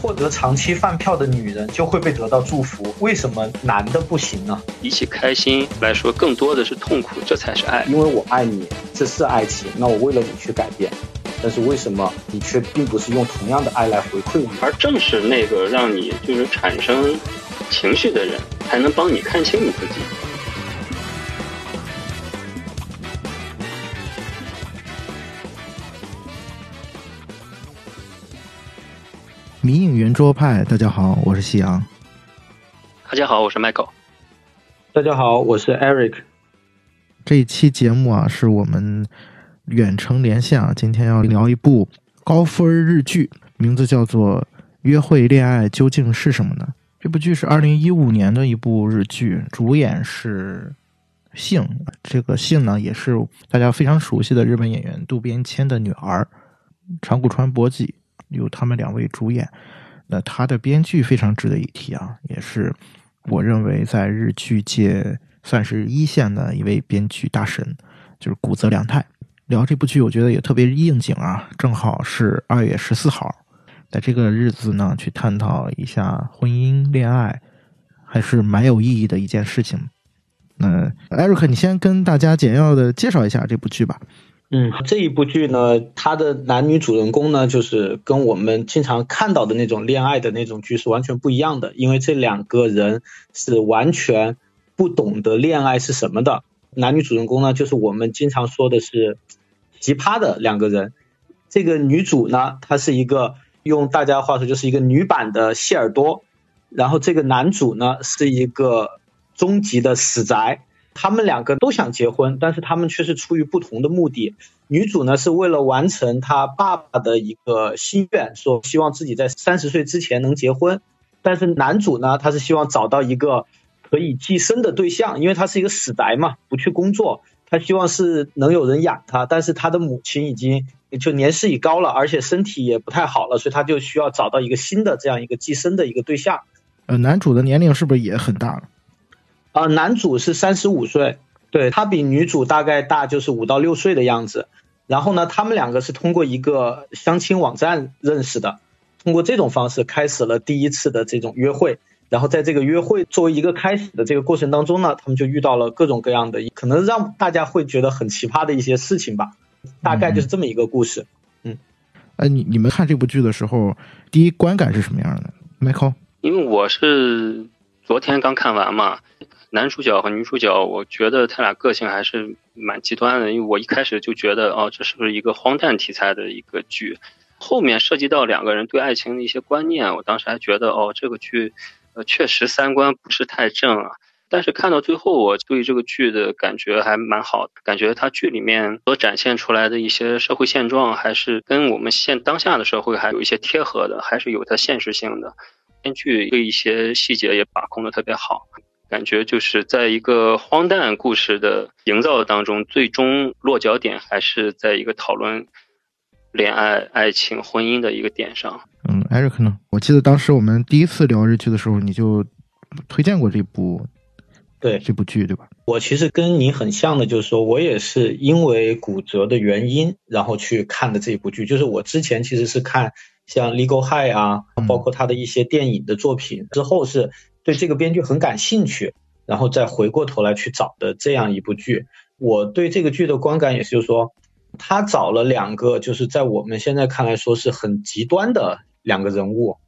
获得长期饭票的女人就会被得到祝福，为什么男的不行呢？比起开心来说，更多的是痛苦，这才是爱。因为我爱你，这是爱情，那我为了你去改变，但是为什么你却并不是用同样的爱来回馈我？而正是那个让你就是产生情绪的人，才能帮你看清你自己。迷影圆桌派，大家好，我是夕阳。大家好，我是 Michael。大家好，我是 Eric。这一期节目啊，是我们远程连线啊，今天要聊一部高分日剧，名字叫做《约会恋爱究竟是什么呢》。这部剧是二零一五年的一部日剧，主演是幸，这个幸呢也是大家非常熟悉的日本演员渡边谦的女儿长谷川博己。由他们两位主演，那他的编剧非常值得一提啊，也是我认为在日剧界算是一线的一位编剧大神，就是古泽良太。聊这部剧，我觉得也特别应景啊，正好是二月十四号，在这个日子呢，去探讨一下婚姻恋爱，还是蛮有意义的一件事情。那艾瑞克，你先跟大家简要的介绍一下这部剧吧。嗯，这一部剧呢，它的男女主人公呢，就是跟我们经常看到的那种恋爱的那种剧是完全不一样的，因为这两个人是完全不懂得恋爱是什么的。男女主人公呢，就是我们经常说的是奇葩的两个人。这个女主呢，她是一个用大家话说就是一个女版的谢耳朵，然后这个男主呢是一个终极的死宅。他们两个都想结婚，但是他们却是出于不同的目的。女主呢是为了完成她爸爸的一个心愿，说希望自己在三十岁之前能结婚。但是男主呢，他是希望找到一个可以寄生的对象，因为他是一个死宅嘛，不去工作，他希望是能有人养他。但是他的母亲已经就年事已高了，而且身体也不太好了，所以他就需要找到一个新的这样一个寄生的一个对象。呃，男主的年龄是不是也很大了？啊，男主是三十五岁，对他比女主大概大就是五到六岁的样子。然后呢，他们两个是通过一个相亲网站认识的，通过这种方式开始了第一次的这种约会。然后在这个约会作为一个开始的这个过程当中呢，他们就遇到了各种各样的可能让大家会觉得很奇葩的一些事情吧。大概就是这么一个故事。嗯，哎，你你们看这部剧的时候，第一观感是什么样的？Michael，因为我是昨天刚看完嘛。男主角和女主角，我觉得他俩个性还是蛮极端的。因为我一开始就觉得，哦，这是不是一个荒诞题材的一个剧？后面涉及到两个人对爱情的一些观念，我当时还觉得，哦，这个剧，呃，确实三观不是太正啊。但是看到最后，我对这个剧的感觉还蛮好的，感觉它剧里面所展现出来的一些社会现状，还是跟我们现当下的社会还有一些贴合的，还是有它现实性的。编剧对一些细节也把控的特别好。感觉就是在一个荒诞故事的营造当中，最终落脚点还是在一个讨论恋爱、爱情、婚姻的一个点上。嗯，Eric 呢？我记得当时我们第一次聊日剧的时候，你就推荐过这部，对这部剧，对吧？我其实跟你很像的，就是说我也是因为骨折的原因，然后去看的这部剧。就是我之前其实是看像 Legal High 啊，包括他的一些电影的作品，之后是。对这个编剧很感兴趣，然后再回过头来去找的这样一部剧。我对这个剧的观感也是，就是说他找了两个，就是在我们现在看来说是很极端的两个人物，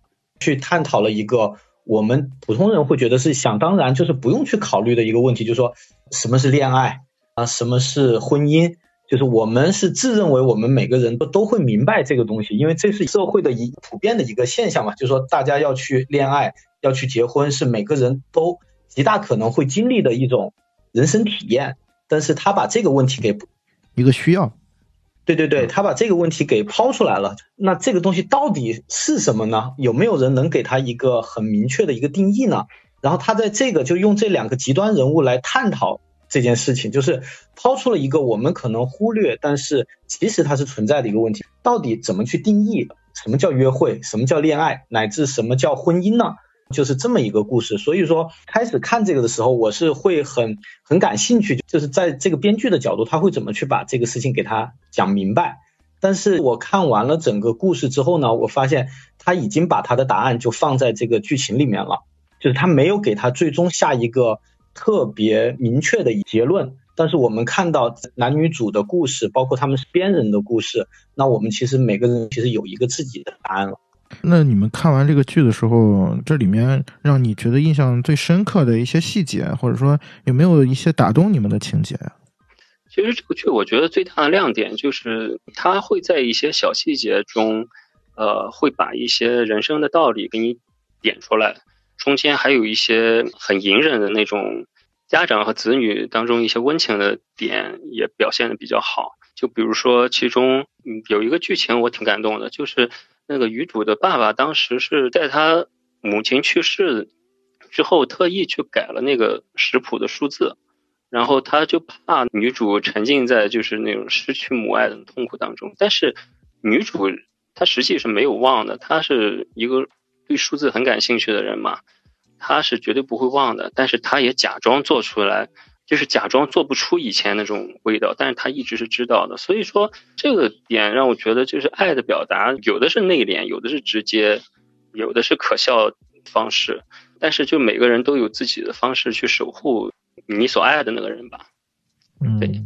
去探讨了一个我们普通人会觉得是想当然，就是不用去考虑的一个问题，就是说什么是恋爱啊，什么是婚姻，就是我们是自认为我们每个人都都会明白这个东西，因为这是社会的一普遍的一个现象嘛，就是说大家要去恋爱。要去结婚是每个人都极大可能会经历的一种人生体验，但是他把这个问题给一个需要，对对对，他把这个问题给抛出来了。那这个东西到底是什么呢？有没有人能给他一个很明确的一个定义呢？然后他在这个就用这两个极端人物来探讨这件事情，就是抛出了一个我们可能忽略，但是其实它是存在的一个问题：到底怎么去定义什么叫约会，什么叫恋爱，乃至什么叫婚姻呢？就是这么一个故事。所以说开始看这个的时候，我是会很很感兴趣，就是在这个编剧的角度，他会怎么去把这个事情给他讲明白。但是我看完了整个故事之后呢，我发现他已经把他的答案就放在这个剧情里面了，就是他没有给他最终下一个特别明确的结论。但是我们看到男女主的故事，包括他们是编人的故事，那我们其实每个人其实有一个自己的答案了。那你们看完这个剧的时候，这里面让你觉得印象最深刻的一些细节，或者说有没有一些打动你们的情节呀？其实这个剧我觉得最大的亮点就是它会在一些小细节中，呃，会把一些人生的道理给你点出来，中间还有一些很隐忍的那种。家长和子女当中一些温情的点也表现的比较好，就比如说其中有一个剧情我挺感动的，就是那个女主的爸爸当时是在她母亲去世之后特意去改了那个食谱的数字，然后他就怕女主沉浸在就是那种失去母爱的痛苦当中，但是女主她实际是没有忘的，她是一个对数字很感兴趣的人嘛。她是绝对不会忘的，但是她也假装做出来，就是假装做不出以前那种味道，但是他一直是知道的。所以说这个点让我觉得，就是爱的表达，有的是内敛，有的是直接，有的是可笑方式，但是就每个人都有自己的方式去守护你所爱的那个人吧。嗯，对，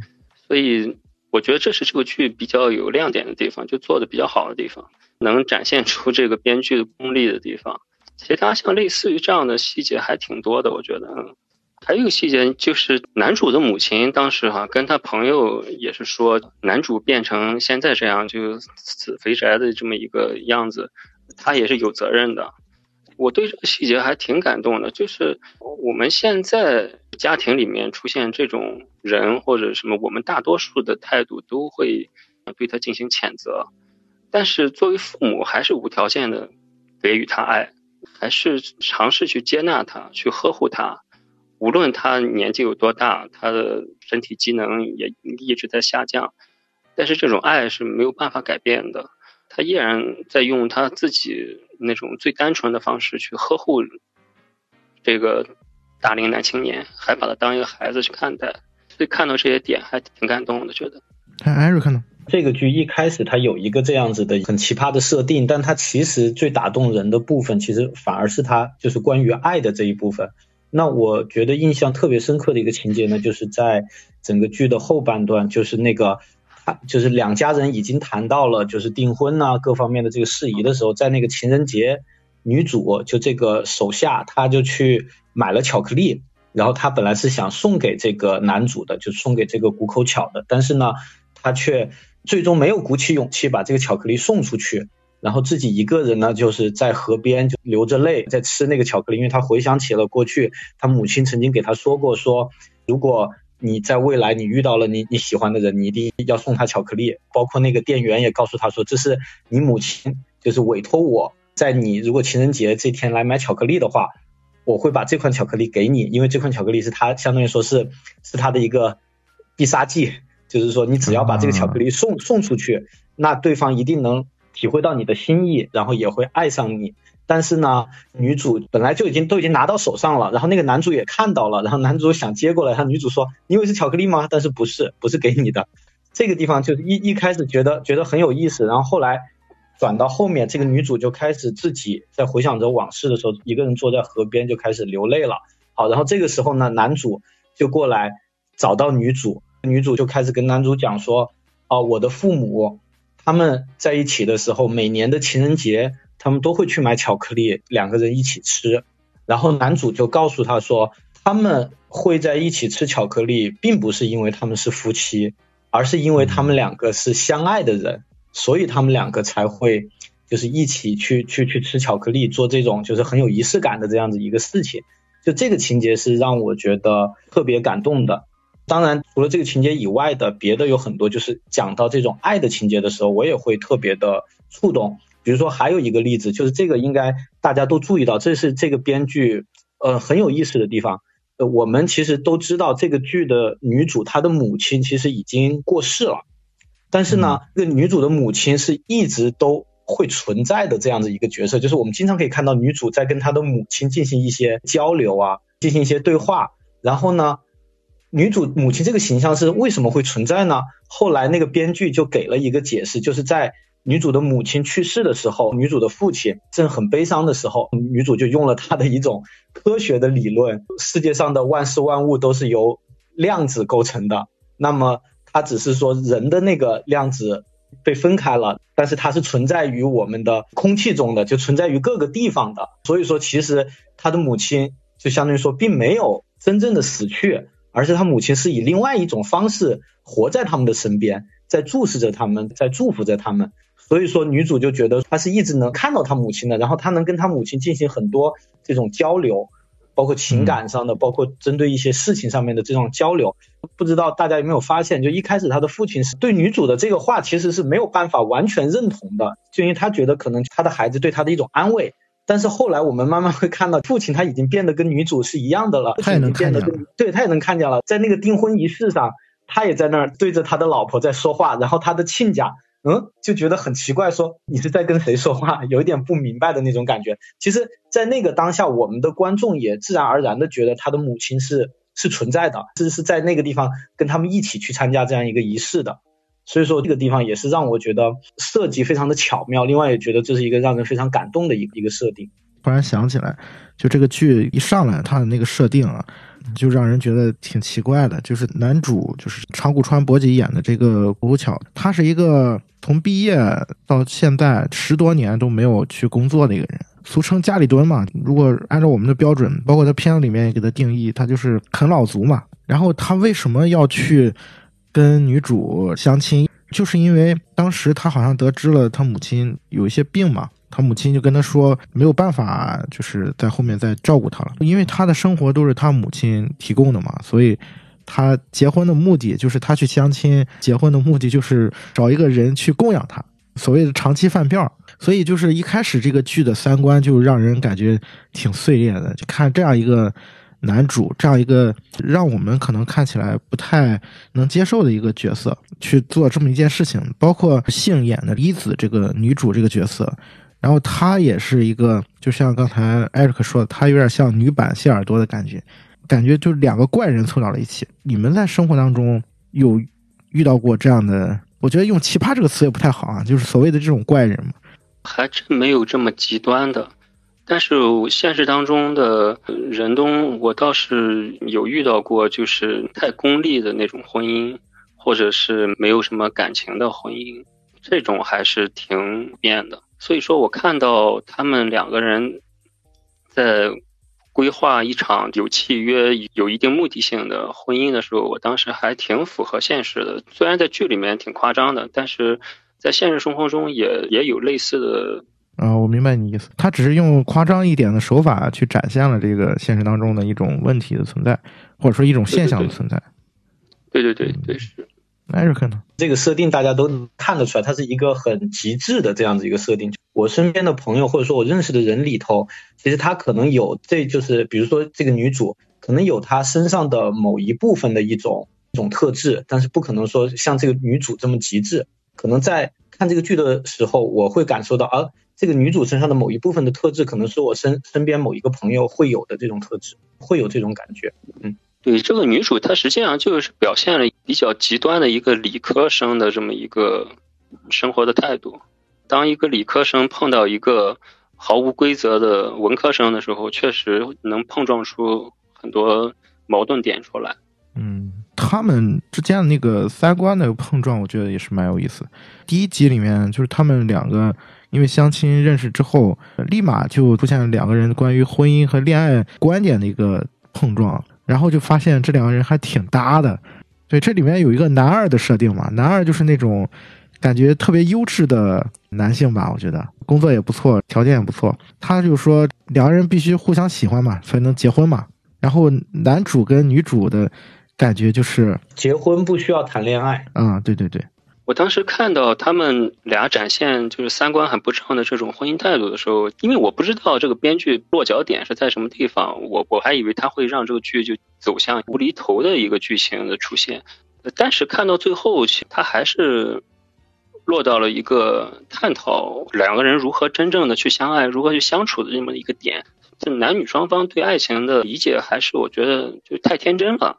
所以我觉得这是这个剧比较有亮点的地方，就做的比较好的地方，能展现出这个编剧的功力的地方。其他像类似于这样的细节还挺多的，我觉得。嗯，还有一个细节就是男主的母亲当时哈跟他朋友也是说，男主变成现在这样就死肥宅的这么一个样子，他也是有责任的。我对这个细节还挺感动的，就是我们现在家庭里面出现这种人或者什么，我们大多数的态度都会对他进行谴责，但是作为父母还是无条件的给予他爱。还是尝试去接纳他，去呵护他，无论他年纪有多大，他的身体机能也一直在下降，但是这种爱是没有办法改变的。他依然在用他自己那种最单纯的方式去呵护这个大龄男青年，还把他当一个孩子去看待。所以看到这些点还挺感动的，觉得。艾瑞克呢？这个剧一开始它有一个这样子的很奇葩的设定，但它其实最打动人的部分，其实反而是它就是关于爱的这一部分。那我觉得印象特别深刻的一个情节呢，就是在整个剧的后半段，就是那个他就是两家人已经谈到了就是订婚呐各方面的这个事宜的时候，在那个情人节，女主就这个手下他就去买了巧克力，然后他本来是想送给这个男主的，就送给这个谷口巧的，但是呢，他却。最终没有鼓起勇气把这个巧克力送出去，然后自己一个人呢，就是在河边就流着泪在吃那个巧克力，因为他回想起了过去他母亲曾经给他说过，说如果你在未来你遇到了你你喜欢的人，你一定要送他巧克力。包括那个店员也告诉他说，这是你母亲就是委托我在你如果情人节这天来买巧克力的话，我会把这款巧克力给你，因为这款巧克力是他相当于说是是他的一个必杀技。就是说，你只要把这个巧克力送送出去，那对方一定能体会到你的心意，然后也会爱上你。但是呢，女主本来就已经都已经拿到手上了，然后那个男主也看到了，然后男主想接过来，他女主说：“你以为是巧克力吗？但是不是，不是给你的。”这个地方就一一开始觉得觉得很有意思，然后后来转到后面，这个女主就开始自己在回想着往事的时候，一个人坐在河边就开始流泪了。好，然后这个时候呢，男主就过来找到女主。女主就开始跟男主讲说，哦，我的父母他们在一起的时候，每年的情人节，他们都会去买巧克力，两个人一起吃。然后男主就告诉他说，他们会在一起吃巧克力，并不是因为他们是夫妻，而是因为他们两个是相爱的人，所以他们两个才会就是一起去去去吃巧克力，做这种就是很有仪式感的这样子一个事情。就这个情节是让我觉得特别感动的。当然，除了这个情节以外的别的有很多，就是讲到这种爱的情节的时候，我也会特别的触动。比如说，还有一个例子，就是这个应该大家都注意到，这是这个编剧呃很有意思的地方。呃，我们其实都知道，这个剧的女主她的母亲其实已经过世了，但是呢，这个女主的母亲是一直都会存在的这样的一个角色，就是我们经常可以看到女主在跟她的母亲进行一些交流啊，进行一些对话。然后呢，女主母亲这个形象是为什么会存在呢？后来那个编剧就给了一个解释，就是在女主的母亲去世的时候，女主的父亲正很悲伤的时候，女主就用了她的一种科学的理论：世界上的万事万物都是由量子构成的。那么她只是说人的那个量子。被分开了，但是它是存在于我们的空气中的，就存在于各个地方的。所以说，其实她的母亲就相当于说，并没有真正的死去，而是他母亲是以另外一种方式活在他们的身边，在注视着他们，在祝福着他们。所以说，女主就觉得她是一直能看到她母亲的，然后她能跟她母亲进行很多这种交流。包括情感上的，包括针对一些事情上面的这种交流，不知道大家有没有发现，就一开始她的父亲是对女主的这个话其实是没有办法完全认同的，就因为他觉得可能他的孩子对他的一种安慰。但是后来我们慢慢会看到，父亲他已经变得跟女主是一样的了，他也能看见，对他也能看见了，在那个订婚仪式上，他也在那儿对着他的老婆在说话，然后他的亲家。嗯，就觉得很奇怪，说你是在跟谁说话，有一点不明白的那种感觉。其实，在那个当下，我们的观众也自然而然的觉得他的母亲是是存在的，是是在那个地方跟他们一起去参加这样一个仪式的。所以说，这个地方也是让我觉得设计非常的巧妙。另外，也觉得这是一个让人非常感动的一个一个设定。突然想起来，就这个剧一上来，它的那个设定啊。就让人觉得挺奇怪的，就是男主就是长谷川博己演的这个古桥，他是一个从毕业到现在十多年都没有去工作的一个人，俗称家里蹲嘛。如果按照我们的标准，包括他片子里面给他定义，他就是啃老族嘛。然后他为什么要去跟女主相亲？就是因为当时他好像得知了他母亲有一些病嘛。他母亲就跟他说，没有办法，就是在后面再照顾他了，因为他的生活都是他母亲提供的嘛，所以他结婚的目的就是他去相亲，结婚的目的就是找一个人去供养他，所谓的长期饭票。所以就是一开始这个剧的三观就让人感觉挺碎裂的，就看这样一个男主，这样一个让我们可能看起来不太能接受的一个角色去做这么一件事情，包括杏演的李子这个女主这个角色。然后她也是一个，就像刚才艾瑞克说的，她有点像女版谢耳朵的感觉，感觉就是两个怪人凑到了一起。你们在生活当中有遇到过这样的？我觉得用奇葩这个词也不太好啊，就是所谓的这种怪人嘛。还真没有这么极端的，但是现实当中的人东，我倒是有遇到过，就是太功利的那种婚姻，或者是没有什么感情的婚姻，这种还是挺变的。所以说我看到他们两个人在规划一场有契约、有一定目的性的婚姻的时候，我当时还挺符合现实的。虽然在剧里面挺夸张的，但是在现实生活中也也有类似的。啊，我明白你意思。他只是用夸张一点的手法去展现了这个现实当中的一种问题的存在，或者说一种现象的存在。对对对对是。艾瑞克呢？这个设定大家都看得出来，它是一个很极致的这样子一个设定。我身边的朋友或者说我认识的人里头，其实他可能有，这就是比如说这个女主可能有她身上的某一部分的一种一种特质，但是不可能说像这个女主这么极致。可能在看这个剧的时候，我会感受到，啊，这个女主身上的某一部分的特质，可能是我身身边某一个朋友会有的这种特质，会有这种感觉，嗯。对这个女主，她实际上就是表现了比较极端的一个理科生的这么一个生活的态度。当一个理科生碰到一个毫无规则的文科生的时候，确实能碰撞出很多矛盾点出来。嗯，他们之间的那个三观的碰撞，我觉得也是蛮有意思。第一集里面，就是他们两个因为相亲认识之后，立马就出现了两个人关于婚姻和恋爱观点的一个碰撞。然后就发现这两个人还挺搭的，对，这里面有一个男二的设定嘛，男二就是那种感觉特别优质的男性吧，我觉得工作也不错，条件也不错。他就说两个人必须互相喜欢嘛，才能结婚嘛。然后男主跟女主的感觉就是结婚不需要谈恋爱啊，对对对。我当时看到他们俩展现就是三观很不正的这种婚姻态度的时候，因为我不知道这个编剧落脚点是在什么地方，我我还以为他会让这个剧就走向无厘头的一个剧情的出现，但是看到最后，他还是落到了一个探讨两个人如何真正的去相爱，如何去相处的这么一个点。这男女双方对爱情的理解，还是我觉得就太天真了，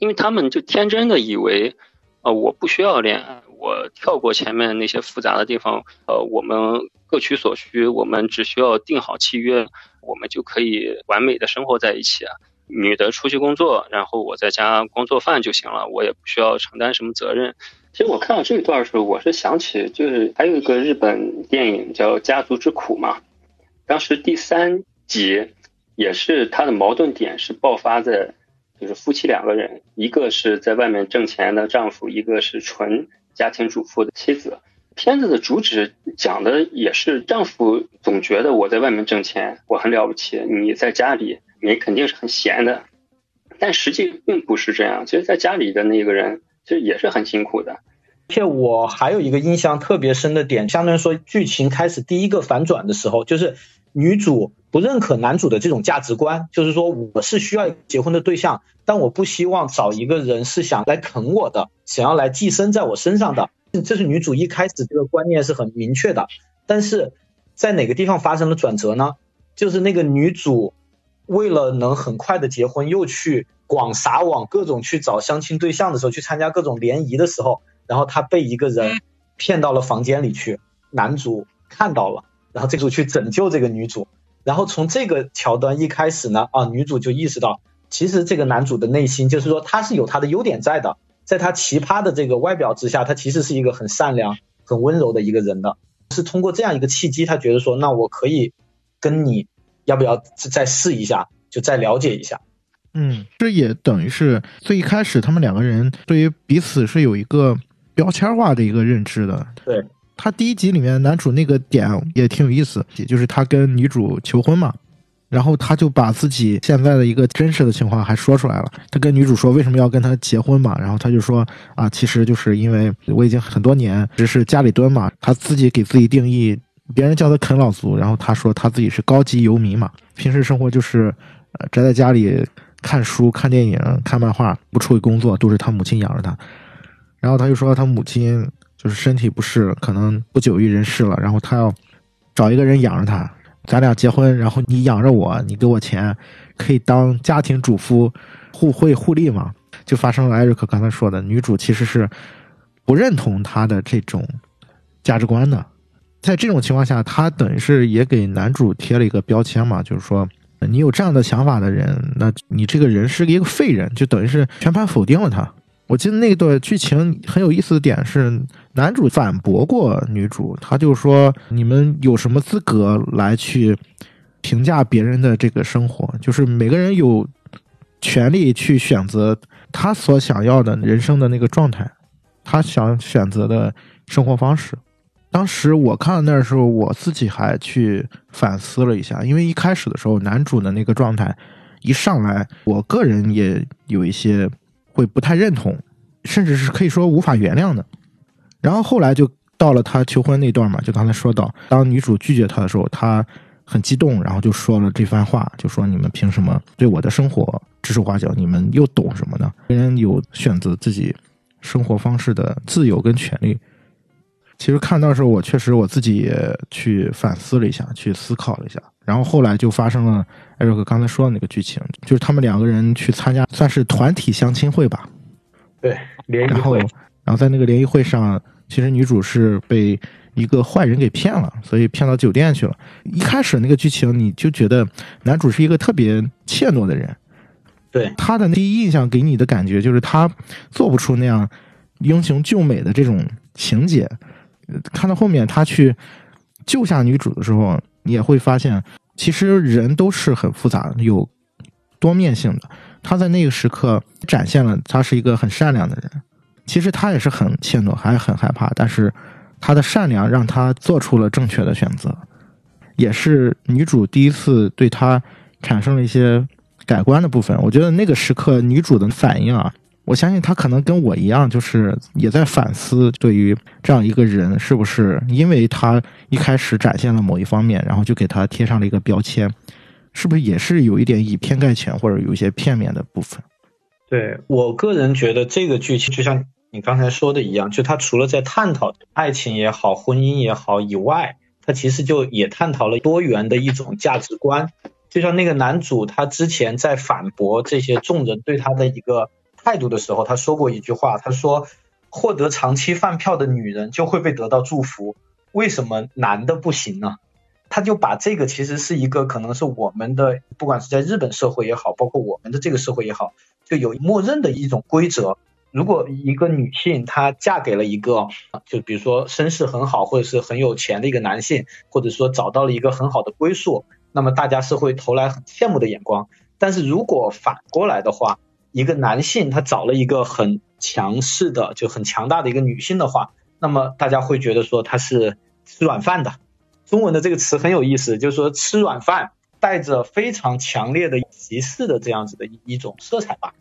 因为他们就天真的以为，呃，我不需要恋爱，我跳过前面那些复杂的地方，呃，我们各取所需，我们只需要定好契约，我们就可以完美的生活在一起。女的出去工作，然后我在家光做饭就行了，我也不需要承担什么责任。其实我看到这一段的时候，我是想起就是还有一个日本电影叫《家族之苦》嘛，当时第三集也是他的矛盾点是爆发在就是夫妻两个人，一个是在外面挣钱的丈夫，一个是纯家庭主妇的妻子。片子的主旨讲的也是丈夫总觉得我在外面挣钱我很了不起，你在家里。你肯定是很闲的，但实际并不是这样。其实，在家里的那个人，其实也是很辛苦的。而且，我还有一个印象特别深的点，相当于说，剧情开始第一个反转的时候，就是女主不认可男主的这种价值观，就是说，我是需要结婚的对象，但我不希望找一个人是想来啃我的，想要来寄生在我身上的。这是女主一开始这个观念是很明确的。但是在哪个地方发生了转折呢？就是那个女主。为了能很快的结婚，又去广撒网，各种去找相亲对象的时候，去参加各种联谊的时候，然后她被一个人骗到了房间里去，男主看到了，然后这组去拯救这个女主，然后从这个桥段一开始呢，啊，女主就意识到，其实这个男主的内心就是说他是有他的优点在的，在他奇葩的这个外表之下，他其实是一个很善良、很温柔的一个人的，是通过这样一个契机，他觉得说，那我可以跟你。要不要再试一下，就再了解一下？嗯，这也等于是最一开始他们两个人对于彼此是有一个标签化的一个认知的。对他第一集里面男主那个点也挺有意思，也就是他跟女主求婚嘛，然后他就把自己现在的一个真实的情况还说出来了。他跟女主说为什么要跟他结婚嘛，然后他就说啊，其实就是因为我已经很多年只是家里蹲嘛，他自己给自己定义。别人叫他啃老族，然后他说他自己是高级游民嘛，平时生活就是呃宅在家里看书、看电影、看漫画，不出去工作，都是他母亲养着他。然后他就说他母亲就是身体不适，可能不久于人世了，然后他要找一个人养着他，咱俩结婚，然后你养着我，你给我钱，可以当家庭主妇，互惠互利嘛。就发生了艾瑞克刚才说的，女主其实是不认同他的这种价值观的。在这种情况下，他等于是也给男主贴了一个标签嘛，就是说，你有这样的想法的人，那你这个人是一个废人，就等于是全盘否定了他。我记得那段剧情很有意思的点是，男主反驳过女主，他就说：“你们有什么资格来去评价别人的这个生活？就是每个人有权利去选择他所想要的人生的那个状态，他想选择的生活方式。”当时我看到那时候，我自己还去反思了一下，因为一开始的时候，男主的那个状态一上来，我个人也有一些会不太认同，甚至是可以说无法原谅的。然后后来就到了他求婚那段嘛，就刚才说到，当女主拒绝他的时候，他很激动，然后就说了这番话，就说你们凭什么对我的生活指手画脚？你们又懂什么呢？人有选择自己生活方式的自由跟权利。其实看到时候，我确实我自己也去反思了一下，去思考了一下，然后后来就发生了艾瑞克刚才说的那个剧情，就是他们两个人去参加算是团体相亲会吧，对，联谊会，然后在那个联谊会上，其实女主是被一个坏人给骗了，所以骗到酒店去了。一开始那个剧情你就觉得男主是一个特别怯懦的人，对他的第一印象给你的感觉就是他做不出那样英雄救美的这种情节。看到后面，他去救下女主的时候，你也会发现，其实人都是很复杂的、有多面性的。他在那个时刻展现了他是一个很善良的人，其实他也是很怯懦，还是很害怕。但是他的善良让他做出了正确的选择，也是女主第一次对他产生了一些改观的部分。我觉得那个时刻女主的反应啊。我相信他可能跟我一样，就是也在反思，对于这样一个人，是不是因为他一开始展现了某一方面，然后就给他贴上了一个标签，是不是也是有一点以偏概全，或者有一些片面的部分？对我个人觉得，这个剧情就像你刚才说的一样，就他除了在探讨爱情也好、婚姻也好以外，他其实就也探讨了多元的一种价值观。就像那个男主，他之前在反驳这些众人对他的一个态度的时候，他说过一句话，他说：“获得长期饭票的女人就会被得到祝福，为什么男的不行呢？”他就把这个其实是一个可能是我们的，不管是在日本社会也好，包括我们的这个社会也好，就有默认的一种规则。如果一个女性她嫁给了一个，就比如说身世很好或者是很有钱的一个男性，或者说找到了一个很好的归宿，那么大家是会投来很羡慕的眼光。但是如果反过来的话，一个男性他找了一个很强势的就很强大的一个女性的话，那么大家会觉得说他是吃软饭的。中文的这个词很有意思，就是说吃软饭带着非常强烈的歧视的这样子的一一种色彩吧。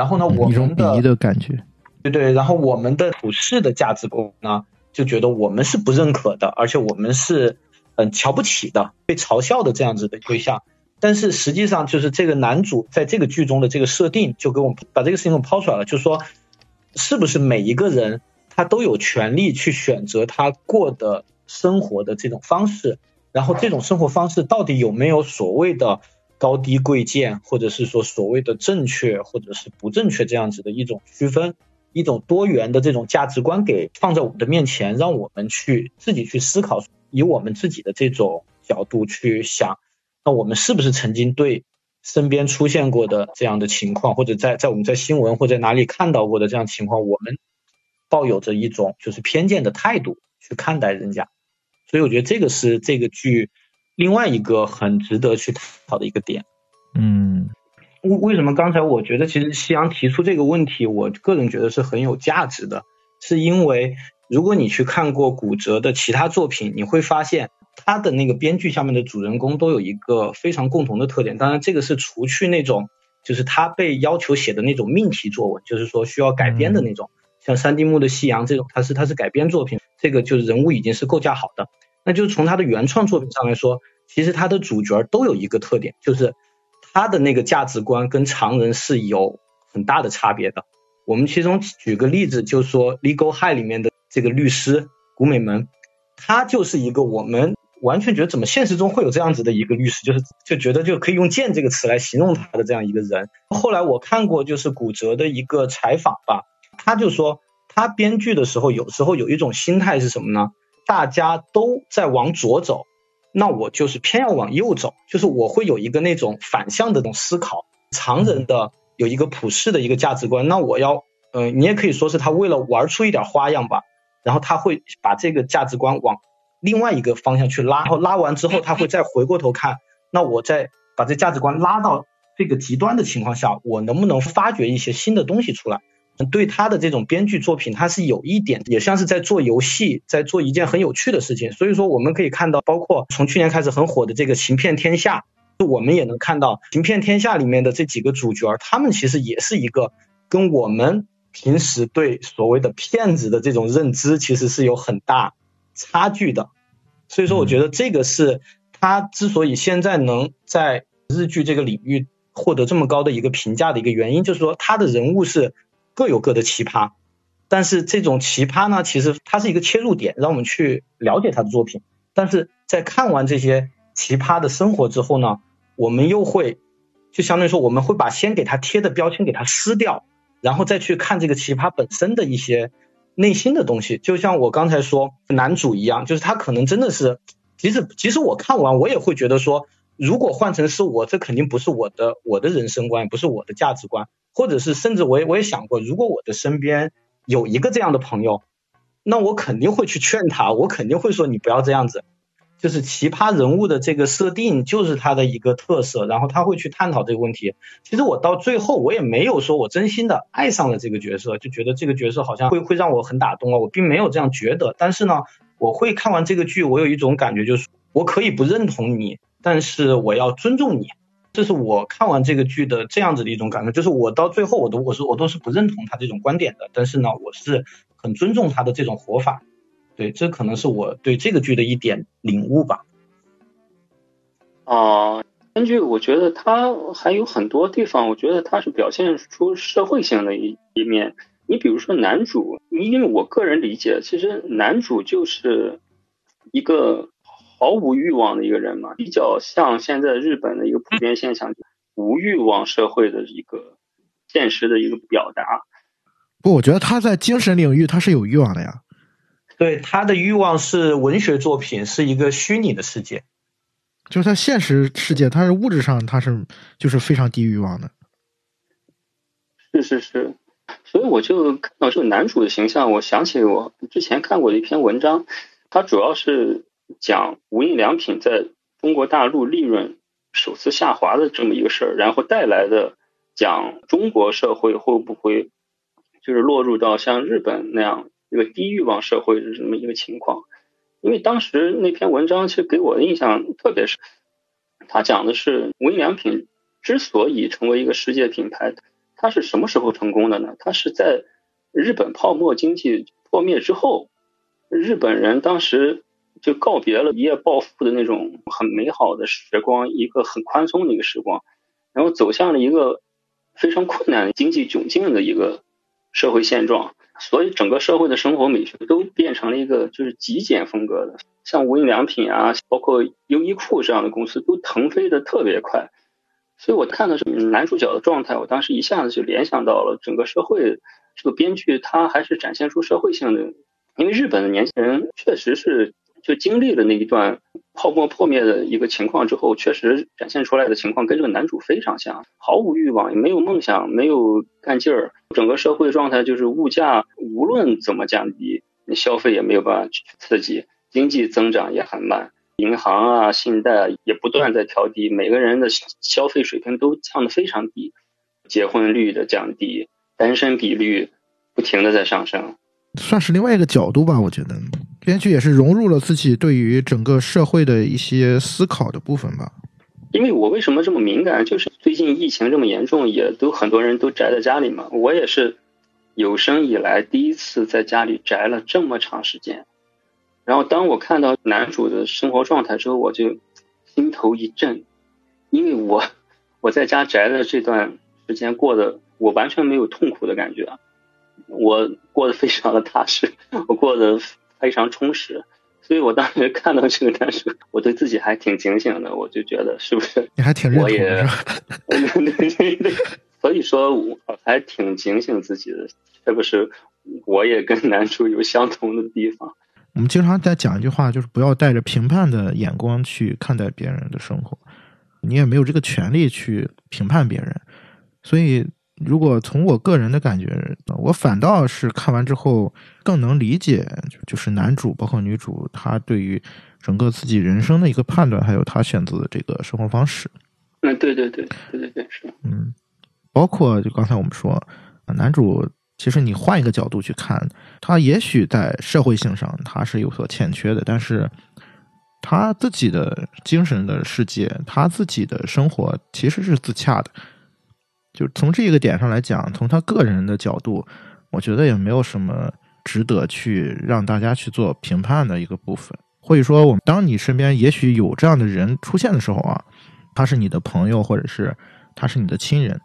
然后呢，我们的的感觉，对对。然后我们的普世的价值观呢，就觉得我们是不认可的，而且我们是嗯瞧不起的，被嘲笑的这样子的对象。但是实际上，就是这个男主在这个剧中的这个设定，就给我们把这个事情给抛出来了，就是说，是不是每一个人他都有权利去选择他过的。生活的这种方式，然后这种生活方式到底有没有所谓的高低贵贱，或者是说所谓的正确或者是不正确这样子的一种区分，一种多元的这种价值观给放在我们的面前，让我们去自己去思考，以我们自己的这种角度去想，那我们是不是曾经对身边出现过的这样的情况，或者在在我们在新闻或者哪里看到过的这样情况，我们抱有着一种就是偏见的态度去看待人家。所以我觉得这个是这个剧另外一个很值得去探讨的一个点。嗯，为为什么刚才我觉得其实夕阳提出这个问题，我个人觉得是很有价值的，是因为如果你去看过古哲的其他作品，你会发现他的那个编剧下面的主人公都有一个非常共同的特点。当然，这个是除去那种就是他被要求写的那种命题作文，就是说需要改编的那种，像三丁目的夕阳这种，它是它是改编作品。这个就是人物已经是构架好的，那就是从他的原创作品上来说，其实他的主角都有一个特点，就是他的那个价值观跟常人是有很大的差别的。我们其中举个例子，就说《Legal High》里面的这个律师古美门，他就是一个我们完全觉得怎么现实中会有这样子的一个律师，就是就觉得就可以用贱这个词来形容他的这样一个人。后来我看过就是古哲的一个采访吧，他就说。他编剧的时候，有时候有一种心态是什么呢？大家都在往左走，那我就是偏要往右走，就是我会有一个那种反向的这种思考。常人的有一个普世的一个价值观，那我要，嗯，你也可以说是他为了玩出一点花样吧，然后他会把这个价值观往另外一个方向去拉，然后拉完之后，他会再回过头看，那我再把这价值观拉到这个极端的情况下，我能不能发掘一些新的东西出来？对他的这种编剧作品，他是有一点也像是在做游戏，在做一件很有趣的事情。所以说，我们可以看到，包括从去年开始很火的这个《行骗天下》，我们也能看到《行骗天下》里面的这几个主角，他们其实也是一个跟我们平时对所谓的骗子的这种认知，其实是有很大差距的。所以说，我觉得这个是他之所以现在能在日剧这个领域获得这么高的一个评价的一个原因，就是说他的人物是。各有各的奇葩，但是这种奇葩呢，其实它是一个切入点，让我们去了解他的作品。但是在看完这些奇葩的生活之后呢，我们又会就相当于说，我们会把先给他贴的标签给他撕掉，然后再去看这个奇葩本身的一些内心的东西。就像我刚才说男主一样，就是他可能真的是，即使即使我看完，我也会觉得说，如果换成是我，这肯定不是我的我的人生观，不是我的价值观。或者是甚至我也我也想过，如果我的身边有一个这样的朋友，那我肯定会去劝他，我肯定会说你不要这样子。就是奇葩人物的这个设定就是他的一个特色，然后他会去探讨这个问题。其实我到最后我也没有说我真心的爱上了这个角色，就觉得这个角色好像会会让我很打动啊，我并没有这样觉得。但是呢，我会看完这个剧，我有一种感觉，就是我可以不认同你，但是我要尊重你。这是我看完这个剧的这样子的一种感受，就是我到最后我都我是我都是不认同他这种观点的，但是呢，我是很尊重他的这种活法，对，这可能是我对这个剧的一点领悟吧。哦，根据我觉得他还有很多地方，我觉得他是表现出社会性的一一面。你比如说男主，因为我个人理解，其实男主就是一个毫无欲望的一个人嘛，比较像现在日本的一个普遍现象，无欲望社会的一个现实的一个表达。不，我觉得他在精神领域他是有欲望的呀。对，他的欲望是文学作品，是一个虚拟的世界。就是他现实世界，他是物质上他是就是非常低欲望的。是是是，所以我就看到这个男主的形象，我想起我之前看过的一篇文章，他主要是讲无印良品在中国大陆利润首次下滑的这么一个事儿，然后带来的讲中国社会会不会就是落入到像日本那样一个低欲望社会的这么一个情况。因为当时那篇文章其实给我的印象特别深，他讲的是无印良品之所以成为一个世界品牌，它是什么时候成功的呢？它是在日本泡沫经济破灭之后，日本人当时就告别了一夜暴富的那种很美好的时光，一个很宽松的一个时光，然后走向了一个非常困难经济窘境的一个社会现状。所以整个社会的生活美学都变成了一个就是极简风格的，像无印良品啊，包括优衣库这样的公司都腾飞的特别快。所以我看的是男主角的状态，我当时一下子就联想到了整个社会这个编剧他还是展现出社会性的，因为日本的年轻人确实是。就经历了那一段泡沫破灭的一个情况之后，确实展现出来的情况跟这个男主非常像，毫无欲望，也没有梦想，没有干劲儿。整个社会状态就是物价无论怎么降低，你消费也没有办法去刺激，经济增长也很慢，银行啊、信贷也不断在调低，每个人的消费水平都降得非常低，结婚率的降低，单身比率不停的在上升。算是另外一个角度吧，我觉得编剧也是融入了自己对于整个社会的一些思考的部分吧。因为我为什么这么敏感？就是最近疫情这么严重，也都很多人都宅在家里嘛。我也是有生以来第一次在家里宅了这么长时间。然后当我看到男主的生活状态之后，我就心头一震，因为我我在家宅的这段时间过得，我完全没有痛苦的感觉。我过得非常的踏实，我过得非常充实，所以我当时看到这个但是，我对自己还挺警醒的，我就觉得是不是你还挺认同的，所以说我还挺警醒自己的，是不是我也跟男主有相同的地方？我们经常在讲一句话，就是不要带着评判的眼光去看待别人的生活，你也没有这个权利去评判别人，所以。如果从我个人的感觉，我反倒是看完之后更能理解，就是男主包括女主他对于整个自己人生的一个判断，还有他选择的这个生活方式。嗯，对对对对对对，是。嗯，包括就刚才我们说，男主其实你换一个角度去看，他也许在社会性上他是有所欠缺的，但是他自己的精神的世界，他自己的生活其实是自洽的。就从这个点上来讲，从他个人的角度，我觉得也没有什么值得去让大家去做评判的一个部分。或者说，我们当你身边也许有这样的人出现的时候啊，他是你的朋友，或者是他是你的亲人，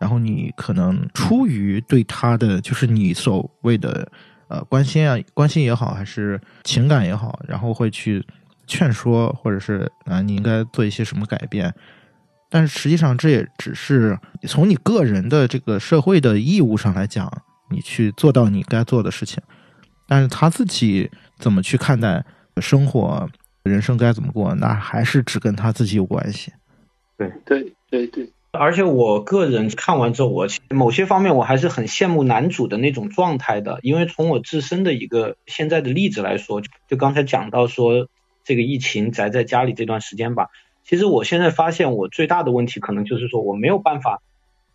然后你可能出于对他的就是你所谓的呃关心啊，关心也好，还是情感也好，然后会去劝说，或者是啊你应该做一些什么改变。但是实际上，这也只是从你个人的这个社会的义务上来讲，你去做到你该做的事情。但是他自己怎么去看待生活、人生该怎么过，那还是只跟他自己有关系。对对对对。而且我个人看完之后，我某些方面我还是很羡慕男主的那种状态的，因为从我自身的一个现在的例子来说，就刚才讲到说这个疫情宅在家里这段时间吧。其实我现在发现，我最大的问题可能就是说，我没有办法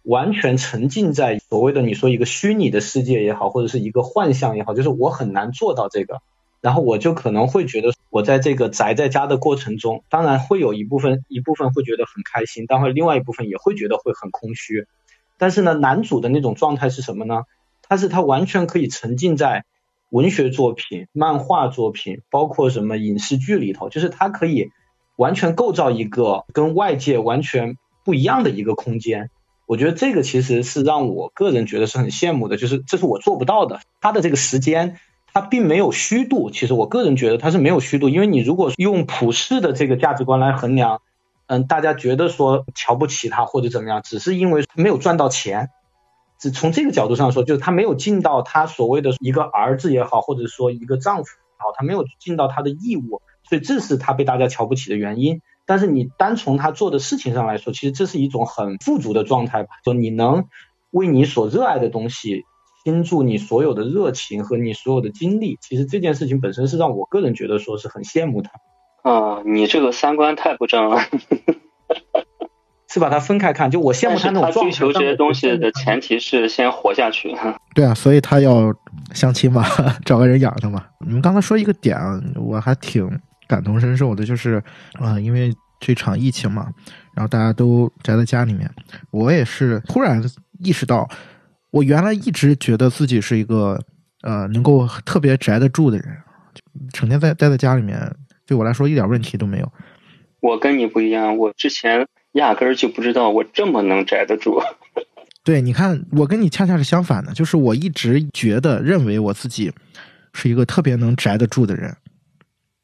完全沉浸在所谓的你说一个虚拟的世界也好，或者是一个幻象也好，就是我很难做到这个。然后我就可能会觉得，我在这个宅在家的过程中，当然会有一部分一部分会觉得很开心，但会另外一部分也会觉得会很空虚。但是呢，男主的那种状态是什么呢？他是他完全可以沉浸在文学作品、漫画作品，包括什么影视剧里头，就是他可以。完全构造一个跟外界完全不一样的一个空间，我觉得这个其实是让我个人觉得是很羡慕的，就是这是我做不到的。他的这个时间，他并没有虚度。其实我个人觉得他是没有虚度，因为你如果用普世的这个价值观来衡量，嗯，大家觉得说瞧不起他或者怎么样，只是因为没有赚到钱。只从这个角度上说，就是他没有尽到他所谓的一个儿子也好，或者说一个丈夫也好，他没有尽到他的义务，所以这是他被大家瞧不起的原因。但是你单从他做的事情上来说，其实这是一种很富足的状态吧？说你能为你所热爱的东西倾注你所有的热情和你所有的精力，其实这件事情本身是让我个人觉得说是很羡慕他。啊，你这个三观太不正了，是把它分开看。就我羡慕他那种追求这些东西的前提是先活下去。对啊，所以他要相亲嘛，找个人养他嘛。你们刚才说一个点，我还挺。感同身受的就是，啊，因为这场疫情嘛，然后大家都宅在家里面，我也是突然意识到，我原来一直觉得自己是一个呃能够特别宅得住的人，成天在待在家里面，对我来说一点问题都没有。我跟你不一样，我之前压根儿就不知道我这么能宅得住。对，你看，我跟你恰恰是相反的，就是我一直觉得认为我自己是一个特别能宅得住的人。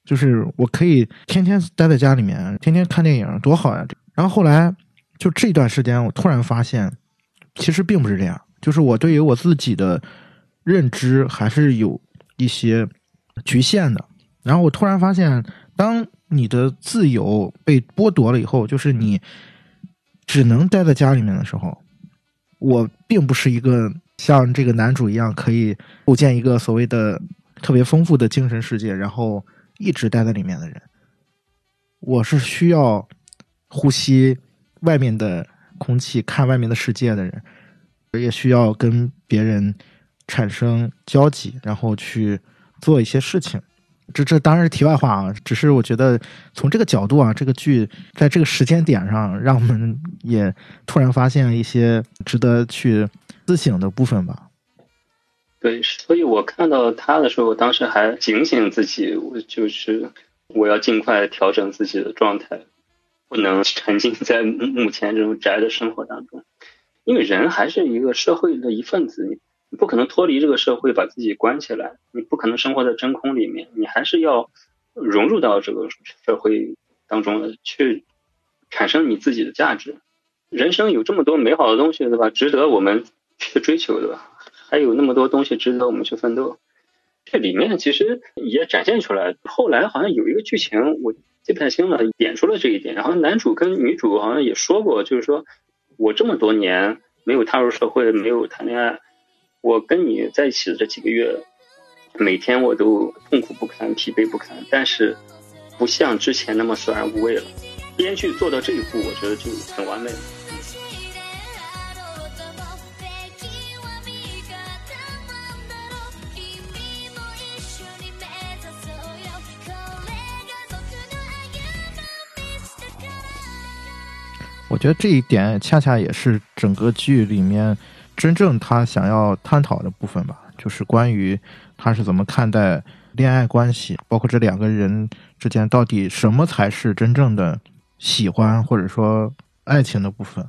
就是我可以天天待在家里面，天天看电影，多好呀！然后后来就这段时间，我突然发现，其实并不是这样。就是我对于我自己的认知还是有一些局限的。然后我突然发现，当你的自由被剥夺了以后，就是你只能待在家里面的时候，我并不是一个像这个男主一样可以构建一个所谓的特别丰富的精神世界，然后。一直待在里面的人，我是需要呼吸外面的空气、看外面的世界的人，也需要跟别人产生交集，然后去做一些事情。这这当然是题外话啊，只是我觉得从这个角度啊，这个剧在这个时间点上，让我们也突然发现一些值得去自省的部分吧。对，所以我看到他的时候，我当时还警醒自己，我就是我要尽快调整自己的状态，不能沉浸在目前这种宅的生活当中。因为人还是一个社会的一份子，你不可能脱离这个社会把自己关起来，你不可能生活在真空里面，你还是要融入到这个社会当中，去产生你自己的价值。人生有这么多美好的东西，对吧？值得我们去追求，对吧？还有那么多东西值得我们去奋斗，这里面其实也展现出来。后来好像有一个剧情，我记不太清了，点出了这一点。然后男主跟女主好像也说过，就是说我这么多年没有踏入社会，没有谈恋爱，我跟你在一起的这几个月，每天我都痛苦不堪、疲惫不堪，但是不像之前那么索然无味了。编剧做到这一步，我觉得就很完美了。觉得这一点恰恰也是整个剧里面真正他想要探讨的部分吧，就是关于他是怎么看待恋爱关系，包括这两个人之间到底什么才是真正的喜欢或者说爱情的部分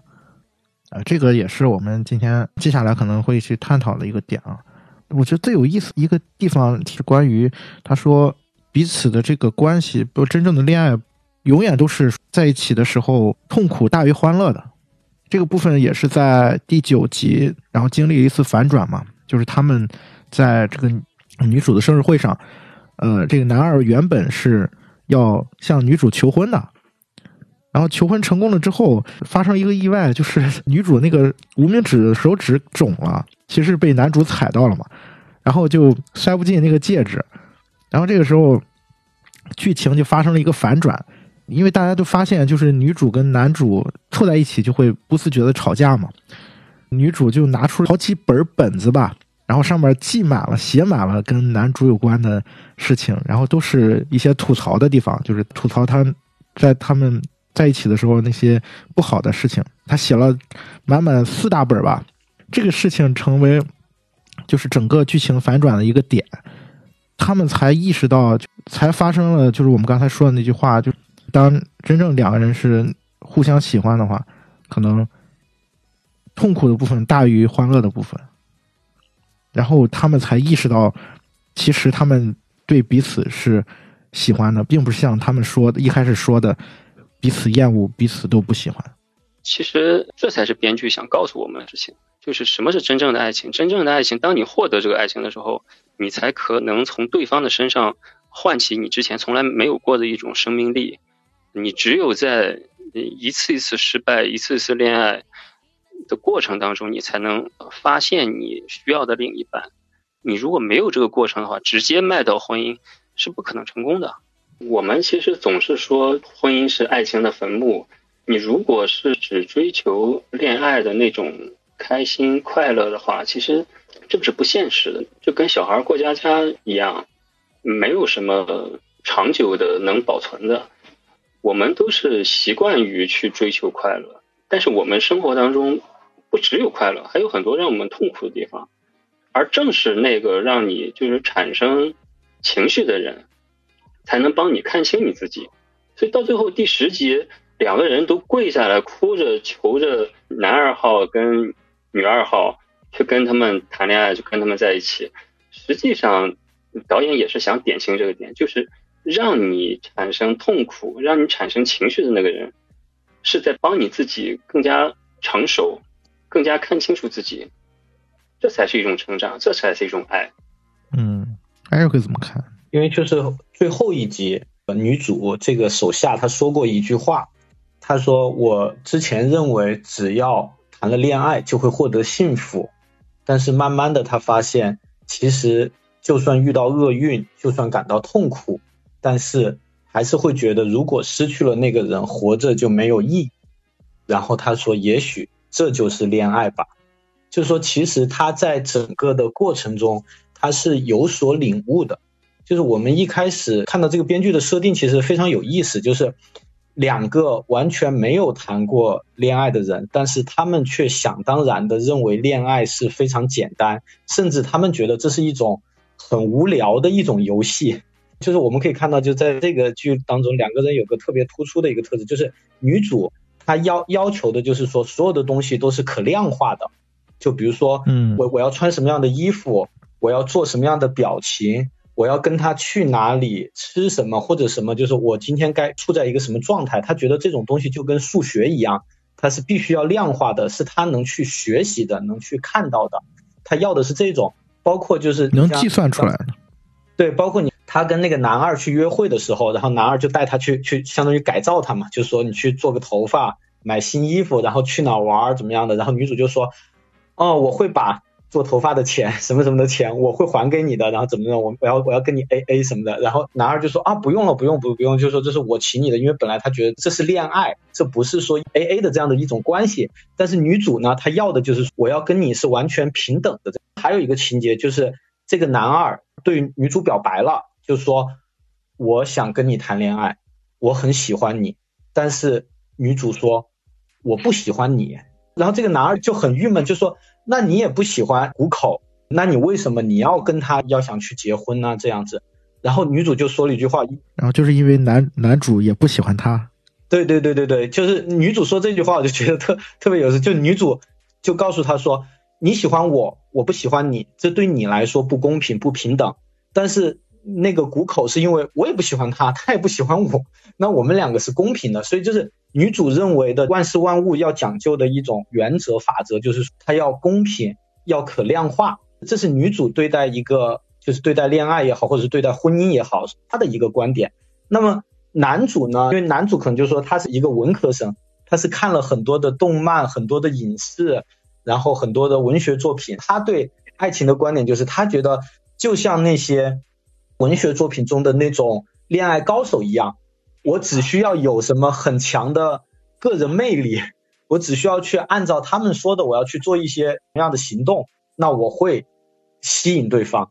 啊，这个也是我们今天接下来可能会去探讨的一个点啊。我觉得最有意思一个地方是关于他说彼此的这个关系，不真正的恋爱。永远都是在一起的时候痛苦大于欢乐的，这个部分也是在第九集，然后经历了一次反转嘛，就是他们在这个女主的生日会上，呃，这个男二原本是要向女主求婚的，然后求婚成功了之后，发生一个意外，就是女主那个无名指手指肿了，其实被男主踩到了嘛，然后就塞不进那个戒指，然后这个时候剧情就发生了一个反转。因为大家都发现，就是女主跟男主凑在一起就会不自觉的吵架嘛。女主就拿出好几本本子吧，然后上面记满了、写满了跟男主有关的事情，然后都是一些吐槽的地方，就是吐槽他在他们在一起的时候那些不好的事情。他写了满满四大本吧，这个事情成为就是整个剧情反转的一个点，他们才意识到，才发生了就是我们刚才说的那句话就。当真正两个人是互相喜欢的话，可能痛苦的部分大于欢乐的部分，然后他们才意识到，其实他们对彼此是喜欢的，并不是像他们说的一开始说的彼此厌恶、彼此都不喜欢。其实这才是编剧想告诉我们的事情，就是什么是真正的爱情。真正的爱情，当你获得这个爱情的时候，你才可能从对方的身上唤起你之前从来没有过的一种生命力。你只有在一次一次失败、一次一次恋爱的过程当中，你才能发现你需要的另一半。你如果没有这个过程的话，直接迈到婚姻是不可能成功的。我们其实总是说婚姻是爱情的坟墓。你如果是只追求恋爱的那种开心快乐的话，其实这个是不现实的，就跟小孩过家家一样，没有什么长久的能保存的。我们都是习惯于去追求快乐，但是我们生活当中不只有快乐，还有很多让我们痛苦的地方，而正是那个让你就是产生情绪的人，才能帮你看清你自己。所以到最后第十集。两个人都跪下来，哭着求着男二号跟女二号去跟他们谈恋爱，就跟他们在一起。实际上，导演也是想点清这个点，就是让你产生痛苦、让你产生情绪的那个人，是在帮你自己更加成熟、更加看清楚自己，这才是一种成长，这才是一种爱。嗯，艾瑞克怎么看？因为就是最后一集，女主这个手下她说过一句话。她说：“我之前认为只要谈了恋爱就会获得幸福，但是慢慢的她发现，其实就算遇到厄运，就算感到痛苦，但是还是会觉得如果失去了那个人，活着就没有意义。然后他说，也许这就是恋爱吧。就是说，其实他在整个的过程中，他是有所领悟的。就是我们一开始看到这个编剧的设定，其实非常有意思，就是。”两个完全没有谈过恋爱的人，但是他们却想当然的认为恋爱是非常简单，甚至他们觉得这是一种很无聊的一种游戏。就是我们可以看到，就在这个剧当中，两个人有个特别突出的一个特质，就是女主她要要求的就是说，所有的东西都是可量化的。就比如说，嗯，我我要穿什么样的衣服，我要做什么样的表情。我要跟他去哪里吃什么或者什么，就是我今天该处在一个什么状态？他觉得这种东西就跟数学一样，它是必须要量化的，是他能去学习的，能去看到的。他要的是这种，包括就是能计算出来的。对，包括你他跟那个男二去约会的时候，然后男二就带他去去，相当于改造他嘛，就说你去做个头发，买新衣服，然后去哪玩怎么样的？然后女主就说，哦，我会把。做头发的钱什么什么的钱我会还给你的，然后怎么怎么我我要我要跟你 A A 什么的，然后男二就说啊不用了不用不不用，就说这是我请你的，因为本来他觉得这是恋爱，这不是说 A A 的这样的一种关系，但是女主呢，她要的就是我要跟你是完全平等的。还有一个情节就是这个男二对女主表白了，就说我想跟你谈恋爱，我很喜欢你，但是女主说我不喜欢你，然后这个男二就很郁闷，就说。那你也不喜欢虎口，那你为什么你要跟他要想去结婚呢？这样子，然后女主就说了一句话，然后就是因为男男主也不喜欢她，对对对对对，就是女主说这句话，我就觉得特特别有意思，就女主就告诉他说，你喜欢我，我不喜欢你，这对你来说不公平不平等，但是那个谷口是因为我也不喜欢他，他也不喜欢我，那我们两个是公平的，所以就是。女主认为的万事万物要讲究的一种原则法则，就是它要公平，要可量化。这是女主对待一个，就是对待恋爱也好，或者是对待婚姻也好，她的一个观点。那么男主呢？因为男主可能就说他是一个文科生，他是看了很多的动漫、很多的影视，然后很多的文学作品。他对爱情的观点就是，他觉得就像那些文学作品中的那种恋爱高手一样。我只需要有什么很强的个人魅力，我只需要去按照他们说的，我要去做一些什么样的行动，那我会吸引对方。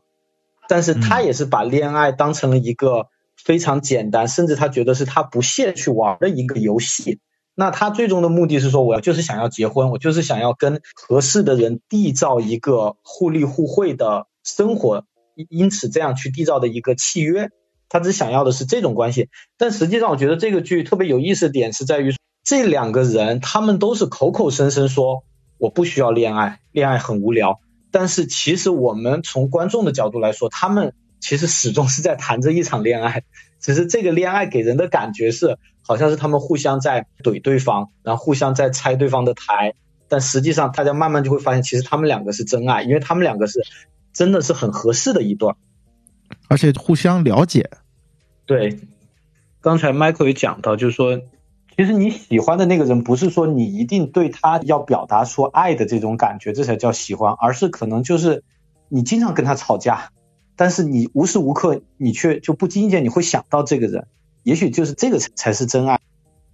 但是他也是把恋爱当成了一个非常简单，甚至他觉得是他不屑去玩的一个游戏。那他最终的目的是说，我要就是想要结婚，我就是想要跟合适的人缔造一个互利互惠的生活，因此这样去缔造的一个契约。他只想要的是这种关系，但实际上我觉得这个剧特别有意思的点是在于，这两个人他们都是口口声声说我不需要恋爱，恋爱很无聊。但是其实我们从观众的角度来说，他们其实始终是在谈着一场恋爱。只是这个恋爱给人的感觉是，好像是他们互相在怼对方，然后互相在拆对方的台。但实际上，大家慢慢就会发现，其实他们两个是真爱，因为他们两个是真的是很合适的一段，而且互相了解。对，刚才 Michael 也讲到，就是说，其实你喜欢的那个人，不是说你一定对他要表达出爱的这种感觉，这才叫喜欢，而是可能就是你经常跟他吵架，但是你无时无刻你却就不经意间你会想到这个人，也许就是这个才才是真爱。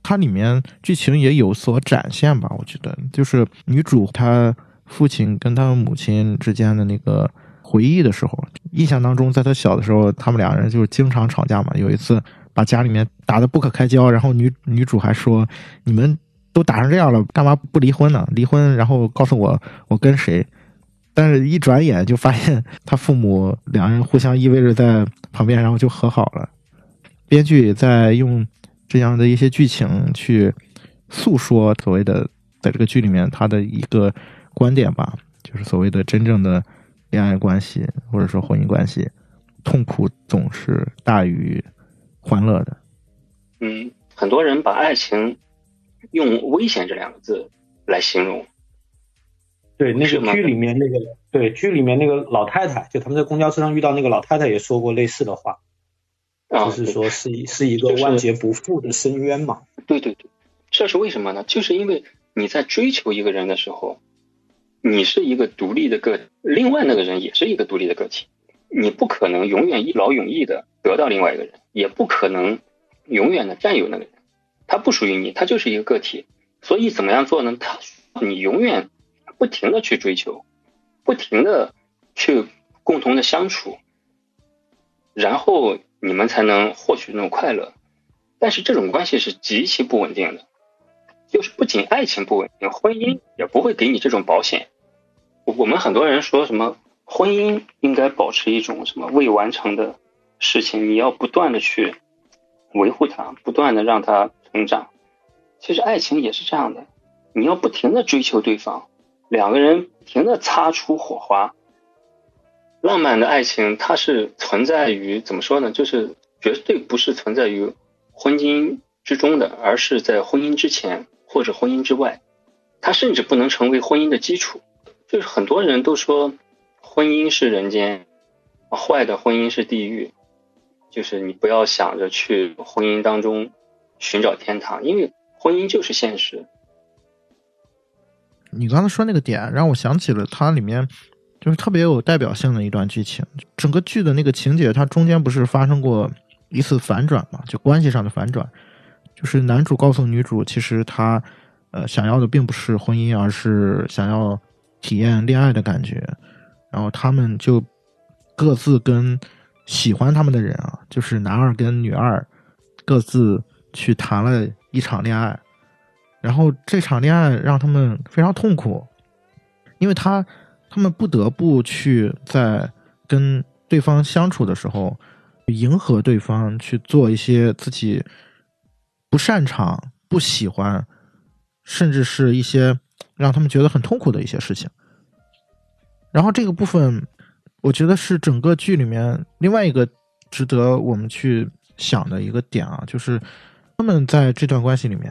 它里面剧情也有所展现吧，我觉得就是女主她父亲跟她母亲之间的那个回忆的时候，印象当中，在他小的时候，他们两人就是经常吵架嘛。有一次把家里面打得不可开交，然后女女主还说：“你们都打成这样了，干嘛不离婚呢？离婚，然后告诉我我跟谁。”但是，一转眼就发现他父母两人互相依偎着在旁边，然后就和好了。编剧在用。这样的一些剧情去诉说所谓的在这个剧里面他的一个观点吧，就是所谓的真正的恋爱关系或者说婚姻关系，痛苦总是大于欢乐的。嗯，很多人把爱情用危险这两个字来形容。对，那个剧里面那个对剧里面那个老太太，就他们在公交车上遇到那个老太太也说过类似的话。就是说，是一是一个万劫不复的深渊嘛？对对对，这是为什么呢？就是因为你在追求一个人的时候，你是一个独立的个，另外那个人也是一个独立的个体，你不可能永远一劳永逸的得到另外一个人，也不可能永远的占有那个人，他不属于你，他就是一个个体。所以怎么样做呢？他你永远不停的去追求，不停的去共同的相处，然后。你们才能获取那种快乐，但是这种关系是极其不稳定的，就是不仅爱情不稳定，婚姻也不会给你这种保险。我们很多人说什么婚姻应该保持一种什么未完成的事情，你要不断的去维护它，不断的让它成长。其实爱情也是这样的，你要不停的追求对方，两个人不停的擦出火花。浪漫的爱情，它是存在于怎么说呢？就是绝对不是存在于婚姻之中的，而是在婚姻之前或者婚姻之外。它甚至不能成为婚姻的基础。就是很多人都说婚姻是人间，坏的婚姻是地狱。就是你不要想着去婚姻当中寻找天堂，因为婚姻就是现实。你刚才说那个点，让我想起了它里面。就是特别有代表性的一段剧情，整个剧的那个情节，它中间不是发生过一次反转嘛？就关系上的反转，就是男主告诉女主，其实他呃想要的并不是婚姻，而是想要体验恋爱的感觉。然后他们就各自跟喜欢他们的人啊，就是男二跟女二各自去谈了一场恋爱，然后这场恋爱让他们非常痛苦，因为他。他们不得不去在跟对方相处的时候，迎合对方，去做一些自己不擅长、不喜欢，甚至是一些让他们觉得很痛苦的一些事情。然后这个部分，我觉得是整个剧里面另外一个值得我们去想的一个点啊，就是他们在这段关系里面，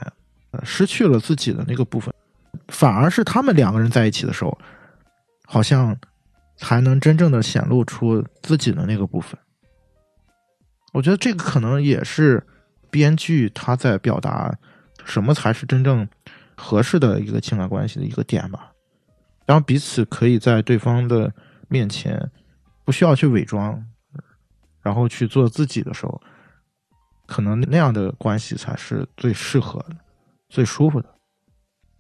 呃，失去了自己的那个部分，反而是他们两个人在一起的时候。好像才能真正的显露出自己的那个部分。我觉得这个可能也是编剧他在表达什么才是真正合适的一个情感关系的一个点吧。当彼此可以在对方的面前不需要去伪装，然后去做自己的时候，可能那样的关系才是最适合的、最舒服的。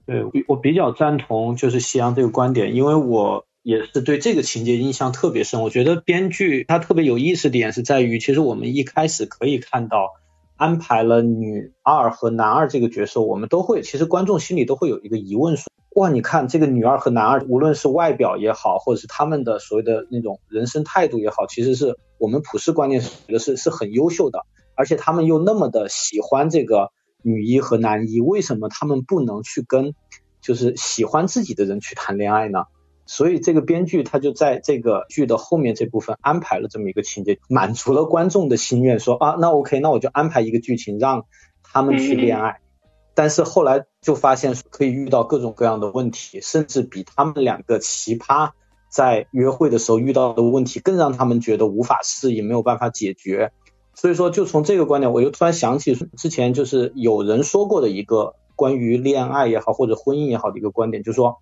对，我比较赞同就是夕阳这个观点，因为我也是对这个情节印象特别深。我觉得编剧他特别有意思点是在于，其实我们一开始可以看到安排了女二和男二这个角色，我们都会其实观众心里都会有一个疑问说，哇，你看这个女二和男二，无论是外表也好，或者是他们的所谓的那种人生态度也好，其实是我们普世观念觉得是是很优秀的，而且他们又那么的喜欢这个。女一和男一为什么他们不能去跟就是喜欢自己的人去谈恋爱呢？所以这个编剧他就在这个剧的后面这部分安排了这么一个情节，满足了观众的心愿，说啊，那 OK，那我就安排一个剧情让他们去恋爱。但是后来就发现可以遇到各种各样的问题，甚至比他们两个奇葩在约会的时候遇到的问题更让他们觉得无法适应，没有办法解决。所以说，就从这个观点，我又突然想起之前就是有人说过的一个关于恋爱也好或者婚姻也好的一个观点，就是说。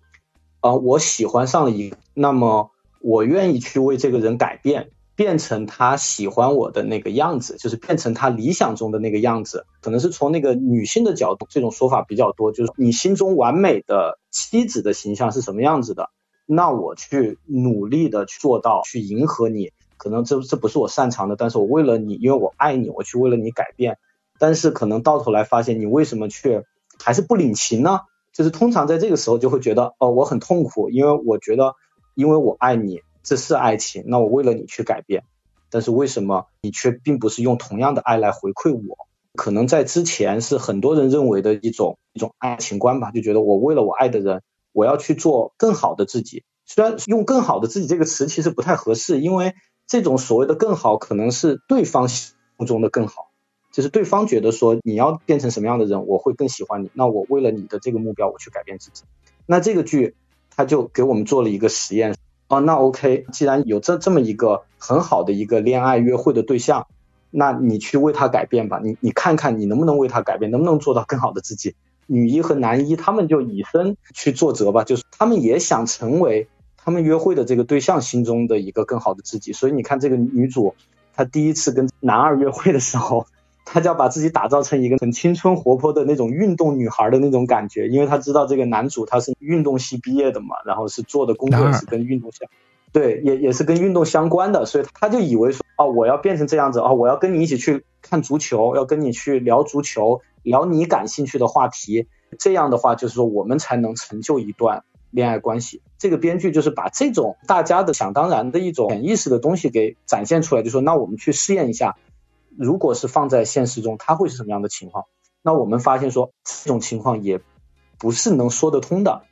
啊，我喜欢上了一，那么我愿意去为这个人改变，变成他喜欢我的那个样子，就是变成他理想中的那个样子。可能是从那个女性的角度，这种说法比较多，就是你心中完美的妻子的形象是什么样子的？那我去努力的去做到，去迎合你。可能这这不是我擅长的，但是我为了你，因为我爱你，我去为了你改变。但是可能到头来发现，你为什么却还是不领情呢？就是通常在这个时候就会觉得哦，我很痛苦，因为我觉得，因为我爱你，这是爱情，那我为了你去改变，但是为什么你却并不是用同样的爱来回馈我？可能在之前是很多人认为的一种一种爱情观吧，就觉得我为了我爱的人，我要去做更好的自己。虽然用更好的自己这个词其实不太合适，因为这种所谓的更好，可能是对方心目中的更好。就是对方觉得说你要变成什么样的人，我会更喜欢你。那我为了你的这个目标，我去改变自己。那这个剧他就给我们做了一个实验哦，那 OK，既然有这这么一个很好的一个恋爱约会的对象，那你去为他改变吧。你你看看你能不能为他改变，能不能做到更好的自己。女一和男一他们就以身去作则吧，就是他们也想成为他们约会的这个对象心中的一个更好的自己。所以你看这个女主，她第一次跟男二约会的时候。他就要把自己打造成一个很青春活泼的那种运动女孩的那种感觉，因为他知道这个男主他是运动系毕业的嘛，然后是做的工作是跟运动相，对，也也是跟运动相关的，所以他就以为说，哦，我要变成这样子，哦，我要跟你一起去看足球，要跟你去聊足球，聊你感兴趣的话题，这样的话就是说我们才能成就一段恋爱关系。这个编剧就是把这种大家的想当然的一种潜意识的东西给展现出来，就说那我们去试验一下。如果是放在现实中，它会是什么样的情况？那我们发现说这种情况也不是能说得通的。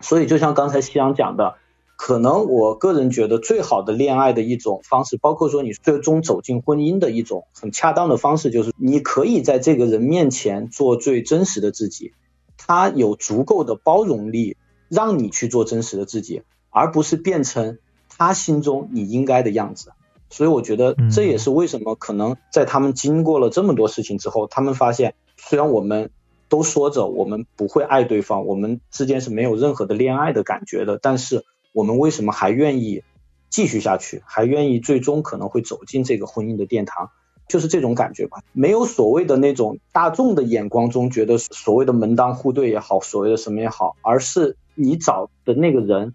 所以就像刚才夕阳讲的，可能我个人觉得最好的恋爱的一种方式，包括说你最终走进婚姻的一种很恰当的方式，就是你可以在这个人面前做最真实的自己，他有足够的包容力让你去做真实的自己，而不是变成他心中你应该的样子。所以我觉得这也是为什么可能在他们经过了这么多事情之后，他们发现虽然我们都说着我们不会爱对方，我们之间是没有任何的恋爱的感觉的，但是我们为什么还愿意继续下去，还愿意最终可能会走进这个婚姻的殿堂？就是这种感觉吧。没有所谓的那种大众的眼光中觉得所谓的门当户对也好，所谓的什么也好，而是你找的那个人，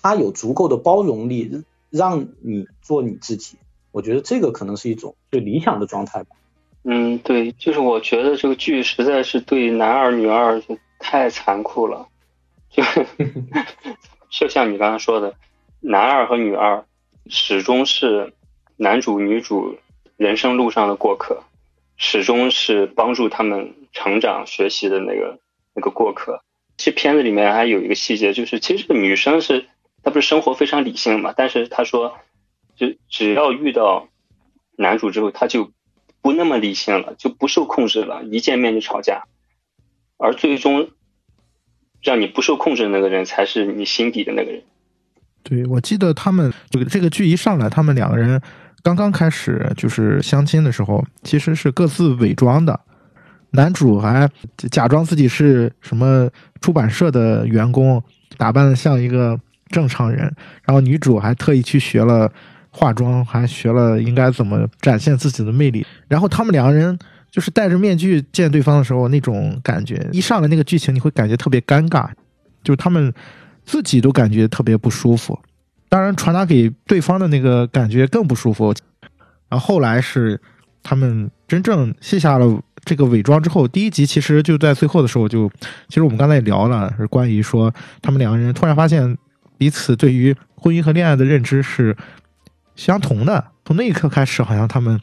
他有足够的包容力。让你做你自己，我觉得这个可能是一种最理想的状态吧。嗯，对，就是我觉得这个剧实在是对男二女二太残酷了，就 就像你刚刚说的，男二和女二始终是男主女主人生路上的过客，始终是帮助他们成长学习的那个那个过客。这片子里面还有一个细节，就是其实这个女生是。他不是生活非常理性嘛？但是他说，就只要遇到男主之后，他就不那么理性了，就不受控制了，一见面就吵架。而最终让你不受控制的那个人，才是你心底的那个人。对，我记得他们这个这个剧一上来，他们两个人刚刚开始就是相亲的时候，其实是各自伪装的。男主还假装自己是什么出版社的员工，打扮的像一个。正常人，然后女主还特意去学了化妆，还学了应该怎么展现自己的魅力。然后他们两个人就是戴着面具见对方的时候，那种感觉，一上来那个剧情你会感觉特别尴尬，就是他们自己都感觉特别不舒服，当然传达给对方的那个感觉更不舒服。然后后来是他们真正卸下了这个伪装之后，第一集其实就在最后的时候就，其实我们刚才也聊了，是关于说他们两个人突然发现。彼此对于婚姻和恋爱的认知是相同的，从那一刻开始，好像他们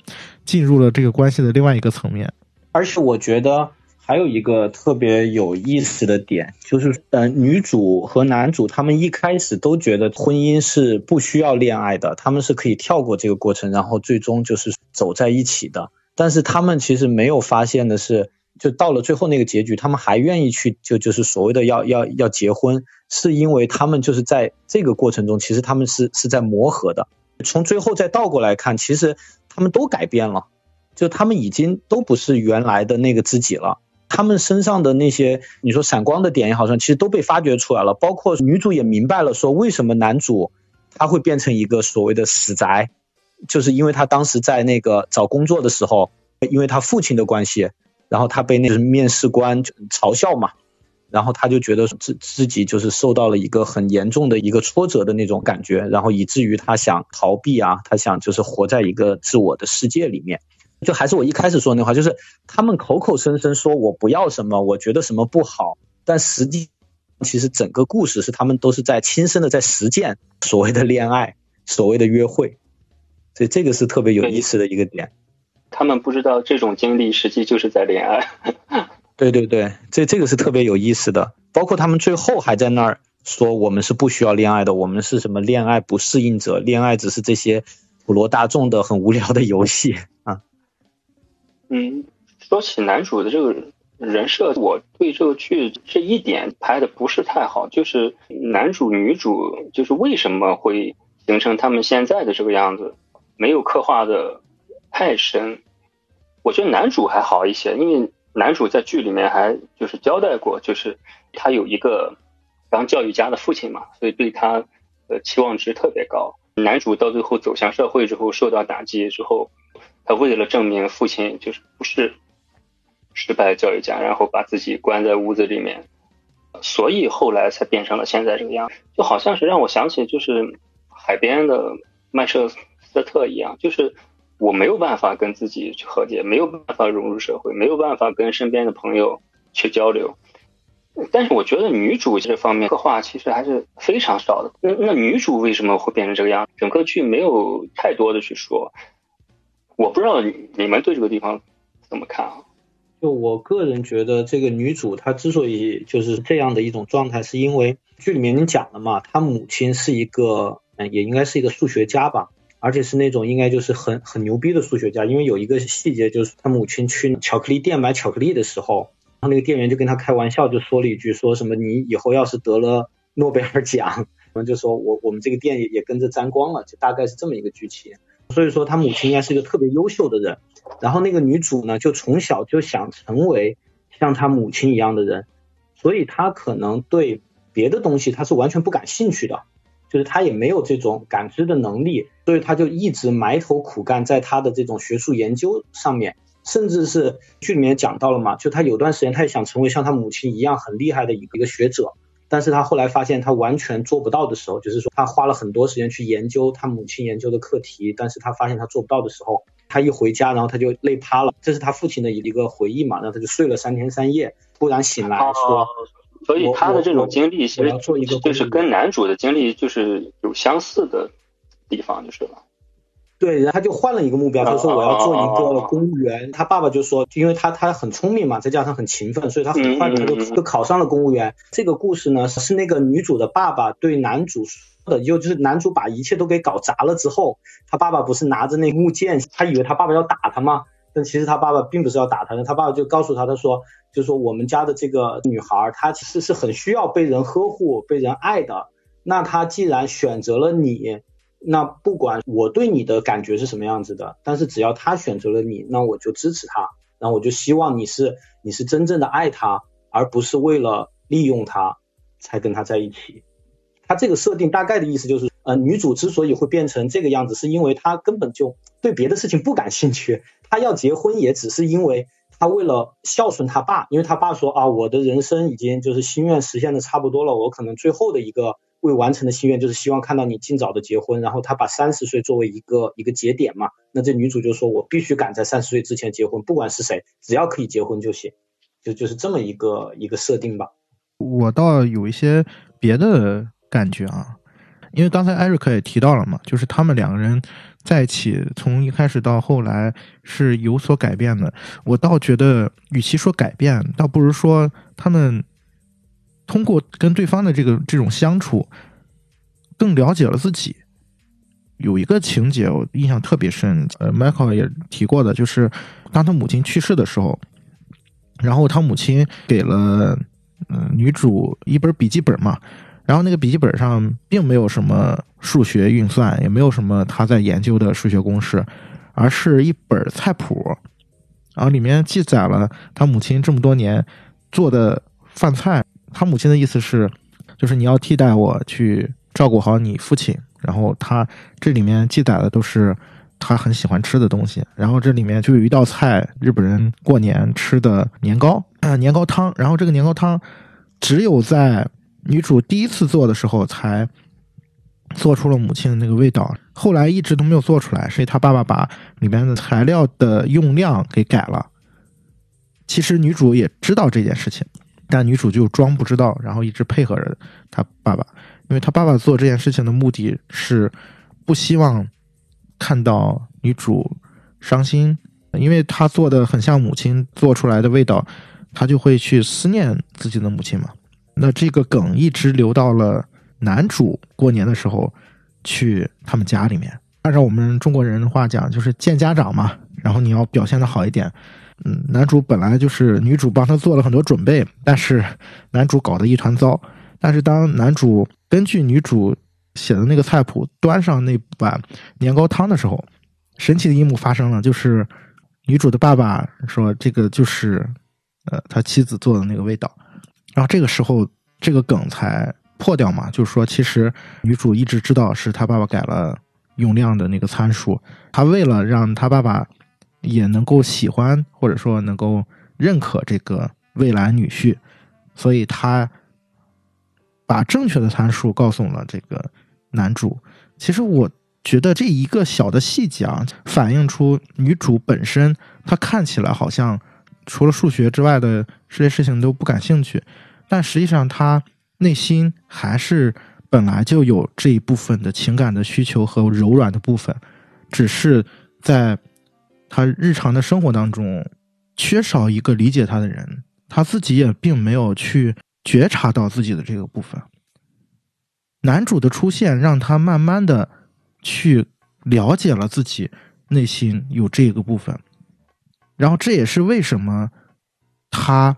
进入了这个关系的另外一个层面。而且我觉得还有一个特别有意思的点，就是呃，女主和男主他们一开始都觉得婚姻是不需要恋爱的，他们是可以跳过这个过程，然后最终就是走在一起的。但是他们其实没有发现的是，就到了最后那个结局，他们还愿意去就就是所谓的要要要结婚，是因为他们就是在这个过程中，其实他们是是在磨合的。从最后再倒过来看，其实他们都改变了，就他们已经都不是原来的那个自己了。他们身上的那些你说闪光的点也好，像其实都被发掘出来了。包括女主也明白了，说为什么男主他会变成一个所谓的死宅，就是因为他当时在那个找工作的时候，因为他父亲的关系，然后他被那个面试官嘲笑嘛，然后他就觉得自自己就是受到了一个很严重的一个挫折的那种感觉，然后以至于他想逃避啊，他想就是活在一个自我的世界里面。就还是我一开始说那话，就是他们口口声声说我不要什么，我觉得什么不好，但实际其实整个故事是他们都是在亲身的在实践所谓的恋爱，所谓的约会，所以这个是特别有意思的一个点。他们不知道这种经历实际就是在恋爱。对对对，这这个是特别有意思的。包括他们最后还在那儿说我们是不需要恋爱的，我们是什么恋爱不适应者，恋爱只是这些普罗大众的很无聊的游戏 啊。嗯，说起男主的这个人设，我对这个剧这一点拍的不是太好，就是男主女主就是为什么会形成他们现在的这个样子，没有刻画的太深。我觉得男主还好一些，因为男主在剧里面还就是交代过，就是他有一个当教育家的父亲嘛，所以对他的期望值特别高。男主到最后走向社会之后，受到打击之后。他为了证明父亲就是不是失败的教育家，然后把自己关在屋子里面，所以后来才变成了现在这个样，就好像是让我想起就是海边的曼彻斯特一样，就是我没有办法跟自己去和解，没有办法融入社会，没有办法跟身边的朋友去交流。但是我觉得女主这方面刻画其实还是非常少的。那那女主为什么会变成这个样？整个剧没有太多的去说。我不知道你们对这个地方怎么看啊？就我个人觉得，这个女主她之所以就是这样的一种状态，是因为剧里面你讲了嘛，她母亲是一个，嗯，也应该是一个数学家吧，而且是那种应该就是很很牛逼的数学家。因为有一个细节，就是他母亲去巧克力店买巧克力的时候，然后那个店员就跟他开玩笑，就说了一句，说什么你以后要是得了诺贝尔奖，然后就说我我们这个店也也跟着沾光了，就大概是这么一个剧情。所以说，他母亲应该是一个特别优秀的人。然后那个女主呢，就从小就想成为像她母亲一样的人，所以她可能对别的东西她是完全不感兴趣的，就是她也没有这种感知的能力，所以他就一直埋头苦干在他的这种学术研究上面，甚至是剧里面讲到了嘛，就他有段时间他也想成为像他母亲一样很厉害的一个学者。但是他后来发现他完全做不到的时候，就是说他花了很多时间去研究他母亲研究的课题，但是他发现他做不到的时候，他一回家，然后他就累趴了。这是他父亲的一个回忆嘛？然后他就睡了三天三夜，突然醒来说，所以他的这种经历其实就是跟男主的经历就是有相似的地方，就是了。对，然后他就换了一个目标，他说我要做一个公务员。他爸爸就说，因为他他很聪明嘛，再加上很勤奋，所以他很快他就就考上了公务员。这个故事呢，是那个女主的爸爸对男主说的，就就是男主把一切都给搞砸了之后，他爸爸不是拿着那木剑，他以为他爸爸要打他吗？但其实他爸爸并不是要打他的，他爸爸就告诉他，他说，就说我们家的这个女孩，她其实是很需要被人呵护、被人爱的。那她既然选择了你。那不管我对你的感觉是什么样子的，但是只要他选择了你，那我就支持他，然后我就希望你是你是真正的爱他，而不是为了利用他才跟他在一起。他这个设定大概的意思就是，呃，女主之所以会变成这个样子，是因为她根本就对别的事情不感兴趣，她要结婚也只是因为她为了孝顺他爸，因为他爸说啊，我的人生已经就是心愿实现的差不多了，我可能最后的一个。未完成的心愿就是希望看到你尽早的结婚，然后他把三十岁作为一个一个节点嘛，那这女主就说我必须赶在三十岁之前结婚，不管是谁，只要可以结婚就行，就就是这么一个一个设定吧。我倒有一些别的感觉啊，因为刚才艾瑞克也提到了嘛，就是他们两个人在一起，从一开始到后来是有所改变的。我倒觉得，与其说改变，倒不如说他们通过跟对方的这个这种相处，更了解了自己。有一个情节我印象特别深，呃，Michael 也提过的，就是当他母亲去世的时候，然后他母亲给了嗯女主一本笔记本嘛。然后那个笔记本上并没有什么数学运算，也没有什么他在研究的数学公式，而是一本菜谱，然后里面记载了他母亲这么多年做的饭菜。他母亲的意思是，就是你要替代我去照顾好你父亲。然后他这里面记载的都是他很喜欢吃的东西。然后这里面就有一道菜，日本人过年吃的年糕，年糕汤。然后这个年糕汤只有在女主第一次做的时候，才做出了母亲的那个味道。后来一直都没有做出来，是她爸爸把里面的材料的用量给改了。其实女主也知道这件事情，但女主就装不知道，然后一直配合着她爸爸。因为她爸爸做这件事情的目的是不希望看到女主伤心，因为她做的很像母亲做出来的味道，她就会去思念自己的母亲嘛。那这个梗一直留到了男主过年的时候去他们家里面。按照我们中国人的话讲，就是见家长嘛，然后你要表现的好一点。嗯，男主本来就是女主帮他做了很多准备，但是男主搞得一团糟。但是当男主根据女主写的那个菜谱端上那碗年糕汤的时候，神奇的一幕发生了，就是女主的爸爸说这个就是呃他妻子做的那个味道。然后这个时候，这个梗才破掉嘛，就是说，其实女主一直知道是她爸爸改了用量的那个参数，她为了让她爸爸也能够喜欢或者说能够认可这个未来女婿，所以他把正确的参数告诉了这个男主。其实我觉得这一个小的细节啊，反映出女主本身她看起来好像除了数学之外的这些事情都不感兴趣。但实际上，她内心还是本来就有这一部分的情感的需求和柔软的部分，只是在他日常的生活当中缺少一个理解他的人，他自己也并没有去觉察到自己的这个部分。男主的出现让他慢慢的去了解了自己内心有这个部分，然后这也是为什么他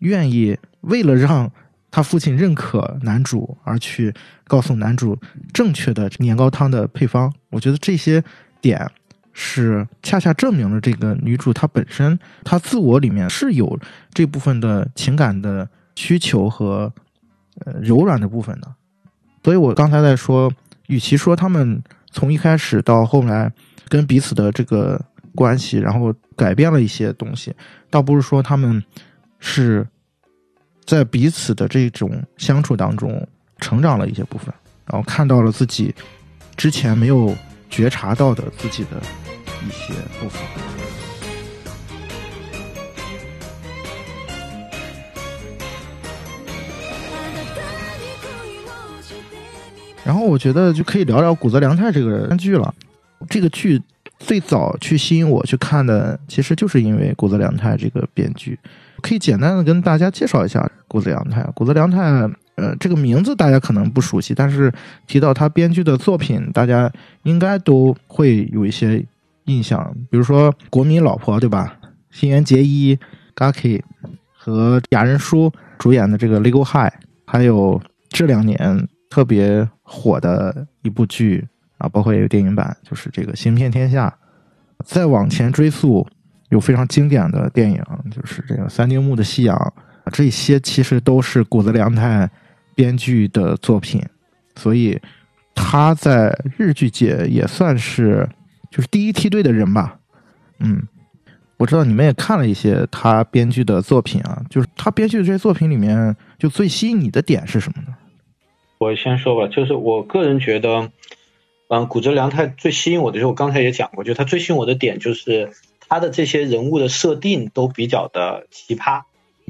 愿意。为了让他父亲认可男主，而去告诉男主正确的年糕汤的配方，我觉得这些点是恰恰证明了这个女主她本身她自我里面是有这部分的情感的需求和呃柔软的部分的。所以我刚才在说，与其说他们从一开始到后来跟彼此的这个关系，然后改变了一些东西，倒不是说他们是。在彼此的这种相处当中，成长了一些部分，然后看到了自己之前没有觉察到的自己的一些部分。然后我觉得就可以聊聊古泽良太这个剧了。这个剧最早去吸引我去看的，其实就是因为古泽良太这个编剧。可以简单的跟大家介绍一下谷泽良太。谷泽良太，呃，这个名字大家可能不熟悉，但是提到他编剧的作品，大家应该都会有一些印象。比如说《国民老婆》，对吧？新垣结衣、Gaki 和雅人叔主演的这个《Legal High》，还有这两年特别火的一部剧啊，包括也有电影版，就是这个《行骗天下》。再往前追溯。有非常经典的电影，就是这个三丁目的夕阳，这些其实都是谷子良太编剧的作品，所以他在日剧界也算是就是第一梯队的人吧。嗯，我知道你们也看了一些他编剧的作品啊，就是他编剧的这些作品里面，就最吸引你的点是什么呢？我先说吧，就是我个人觉得，嗯，谷泽良太最吸引我的，就是我刚才也讲过，就他最吸引我的点就是。他的这些人物的设定都比较的奇葩，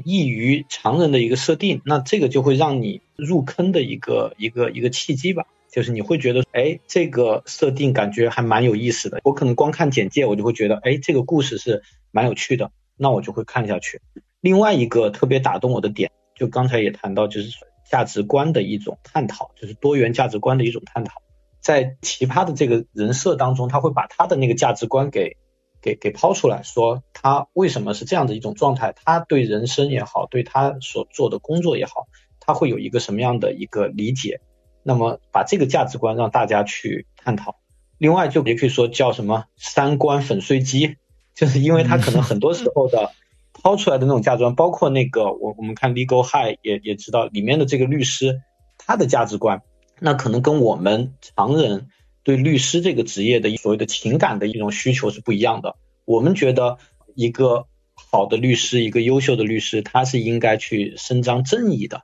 异于常人的一个设定，那这个就会让你入坑的一个一个一个契机吧。就是你会觉得，哎，这个设定感觉还蛮有意思的。我可能光看简介，我就会觉得，哎，这个故事是蛮有趣的，那我就会看下去。另外一个特别打动我的点，就刚才也谈到，就是价值观的一种探讨，就是多元价值观的一种探讨。在奇葩的这个人设当中，他会把他的那个价值观给给给抛出来，说他为什么是这样的一种状态，他对人生也好，对他所做的工作也好，他会有一个什么样的一个理解。那么把这个价值观让大家去探讨。另外就也可以说叫什么三观粉碎机，就是因为他可能很多时候的抛出来的那种价值观，包括那个我我们看 Legal High 也也知道里面的这个律师他的价值观。那可能跟我们常人对律师这个职业的所谓的情感的一种需求是不一样的。我们觉得一个好的律师，一个优秀的律师，他是应该去伸张正义的，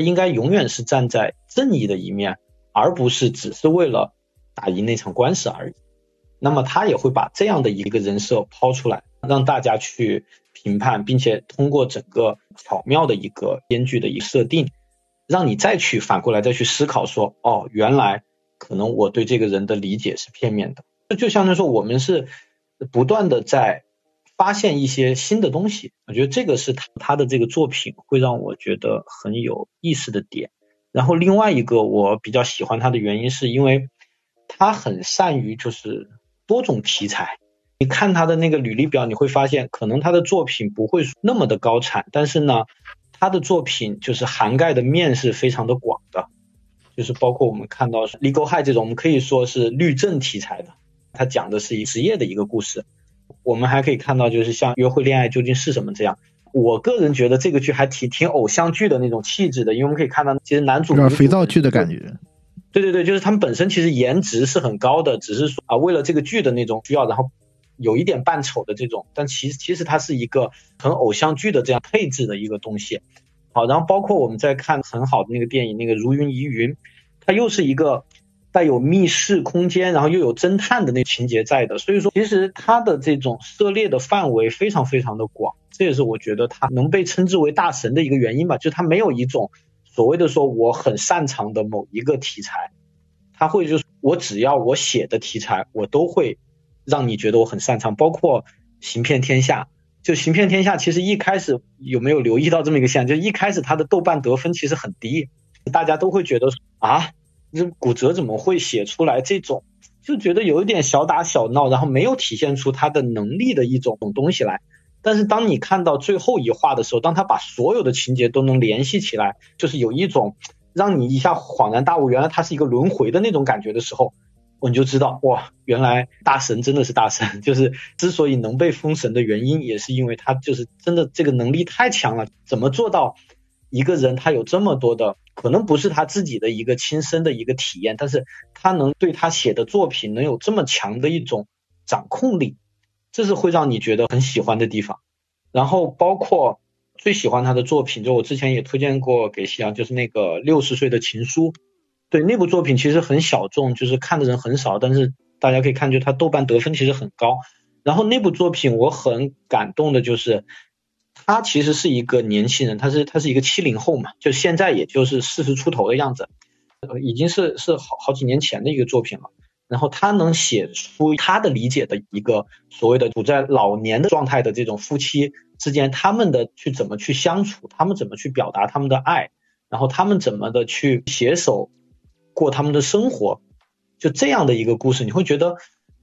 应该永远是站在正义的一面，而不是只是为了打赢那场官司而已。那么他也会把这样的一个人设抛出来，让大家去评判，并且通过整个巧妙的一个编剧的一个设定。让你再去反过来再去思考，说哦，原来可能我对这个人的理解是片面的。就相当于说，我们是不断的在发现一些新的东西。我觉得这个是他他的这个作品会让我觉得很有意思的点。然后另外一个我比较喜欢他的原因，是因为他很善于就是多种题材。你看他的那个履历表，你会发现可能他的作品不会那么的高产，但是呢。他的作品就是涵盖的面是非常的广的，就是包括我们看到 legal high 这种，我们可以说是律政题材的，他讲的是一职业的一个故事。我们还可以看到，就是像约会恋爱究竟是什么这样。我个人觉得这个剧还挺挺偶像剧的那种气质的，因为我们可以看到，其实男主有点肥皂剧的感觉。对对对，就是他们本身其实颜值是很高的，只是说啊，为了这个剧的那种需要，然后。有一点扮丑的这种，但其实其实它是一个很偶像剧的这样配置的一个东西。好，然后包括我们在看很好的那个电影，那个如云疑云，它又是一个带有密室空间，然后又有侦探的那情节在的。所以说，其实它的这种涉猎的范围非常非常的广，这也是我觉得它能被称之为大神的一个原因吧。就它没有一种所谓的说我很擅长的某一个题材，他会就是我只要我写的题材，我都会。让你觉得我很擅长，包括行骗天下，就行骗天下，其实一开始有没有留意到这么一个现象？就一开始它的豆瓣得分其实很低，大家都会觉得啊，这骨折怎么会写出来这种，就觉得有一点小打小闹，然后没有体现出他的能力的一种东西来。但是当你看到最后一话的时候，当他把所有的情节都能联系起来，就是有一种让你一下恍然大悟，原来他是一个轮回的那种感觉的时候。我就知道哇，原来大神真的是大神，就是之所以能被封神的原因，也是因为他就是真的这个能力太强了。怎么做到一个人他有这么多的，可能不是他自己的一个亲身的一个体验，但是他能对他写的作品能有这么强的一种掌控力，这是会让你觉得很喜欢的地方。然后包括最喜欢他的作品，就我之前也推荐过给夕阳，就是那个六十岁的情书。对那部作品其实很小众，就是看的人很少，但是大家可以看，就他豆瓣得分其实很高。然后那部作品我很感动的就是，他其实是一个年轻人，他是他是一个七零后嘛，就现在也就是四十出头的样子，已经是是好好几年前的一个作品了。然后他能写出他的理解的一个所谓的处在老年的状态的这种夫妻之间，他们的去怎么去相处，他们怎么去表达他们的爱，然后他们怎么的去携手。过他们的生活，就这样的一个故事，你会觉得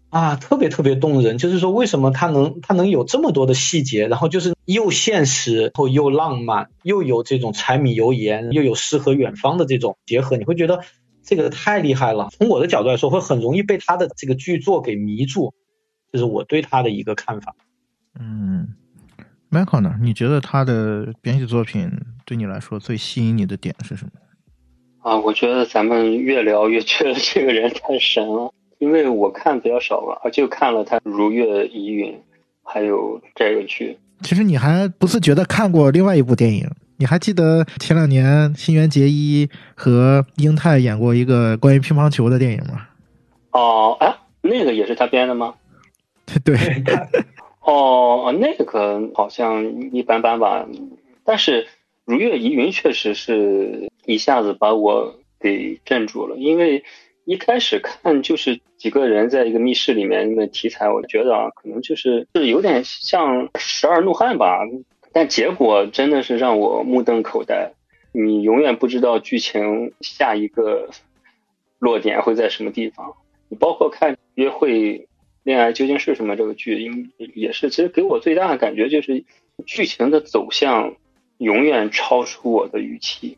啊，特别特别动人。就是说，为什么他能他能有这么多的细节，然后就是又现实，然后又浪漫，又有这种柴米油盐，又有诗和远方的这种结合，你会觉得这个太厉害了。从我的角度来说，会很容易被他的这个剧作给迷住，这是我对他的一个看法。嗯，Michael 呢？你觉得他的编剧作品对你来说最吸引你的点是什么？啊，我觉得咱们越聊越觉得这个人太神了，因为我看比较少吧，就看了他《如月疑云》，还有这个剧。其实你还不自觉的看过另外一部电影，你还记得前两年新垣结衣和英泰演过一个关于乒乓球的电影吗？哦，哎，那个也是他编的吗？对。哦，那个好像一般般吧，但是。如月疑云确实是一下子把我给镇住了，因为一开始看就是几个人在一个密室里面，的题材，我觉得啊，可能就是是有点像《十二怒汉》吧，但结果真的是让我目瞪口呆，你永远不知道剧情下一个落点会在什么地方。你包括看《约会恋爱究竟是什么》这个剧，因也是，其实给我最大的感觉就是剧情的走向永远超出我的预期。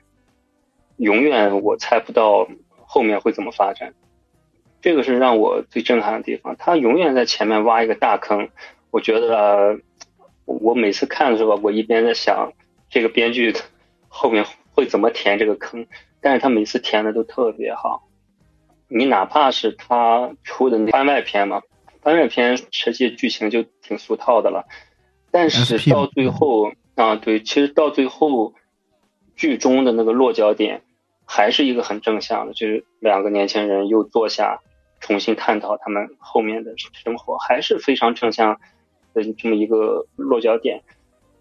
永远我猜不到后面会怎么发展，这个是让我最震撼的地方。他永远在前面挖一个大坑，我觉得我每次看的时候，我一边在想这个编剧后面会怎么填这个坑，但是他每次填的都特别好。你哪怕是他出的番外篇嘛，番外篇实际剧情就挺俗套的了，但是到最后啊，对，其实到最后剧中的那个落脚点。还是一个很正向的，就是两个年轻人又坐下，重新探讨他们后面的生活，还是非常正向的这么一个落脚点。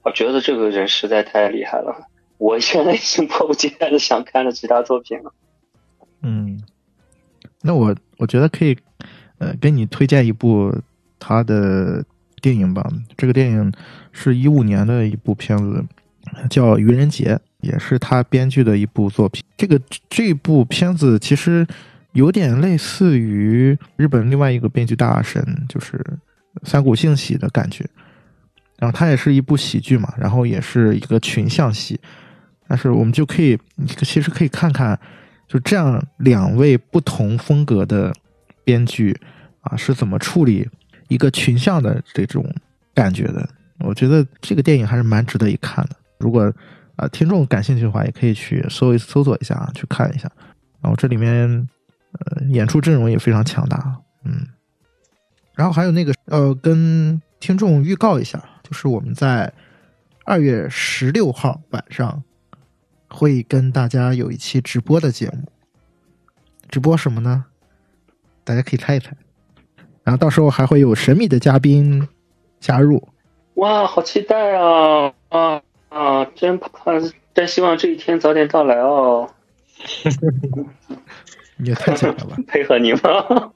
我觉得这个人实在太厉害了，我现在已经迫不及待的想看了其他作品了。嗯，那我我觉得可以，呃，给你推荐一部他的电影吧。这个电影是一五年的一部片子，叫《愚人节》。也是他编剧的一部作品。这个这部片子其实有点类似于日本另外一个编剧大神，就是三谷幸喜的感觉。然后它也是一部喜剧嘛，然后也是一个群像戏。但是我们就可以，其实可以看看，就这样两位不同风格的编剧啊是怎么处理一个群像的这种感觉的。我觉得这个电影还是蛮值得一看的。如果啊，听众感兴趣的话，也可以去搜一搜索一下啊，去看一下。然后这里面，呃，演出阵容也非常强大，嗯。然后还有那个，呃，跟听众预告一下，就是我们在二月十六号晚上会跟大家有一期直播的节目。直播什么呢？大家可以猜一猜。然后到时候还会有神秘的嘉宾加入。哇，好期待啊！啊。啊，真怕，真希望这一天早点到来哦。你 也太假了吧！配合你吗？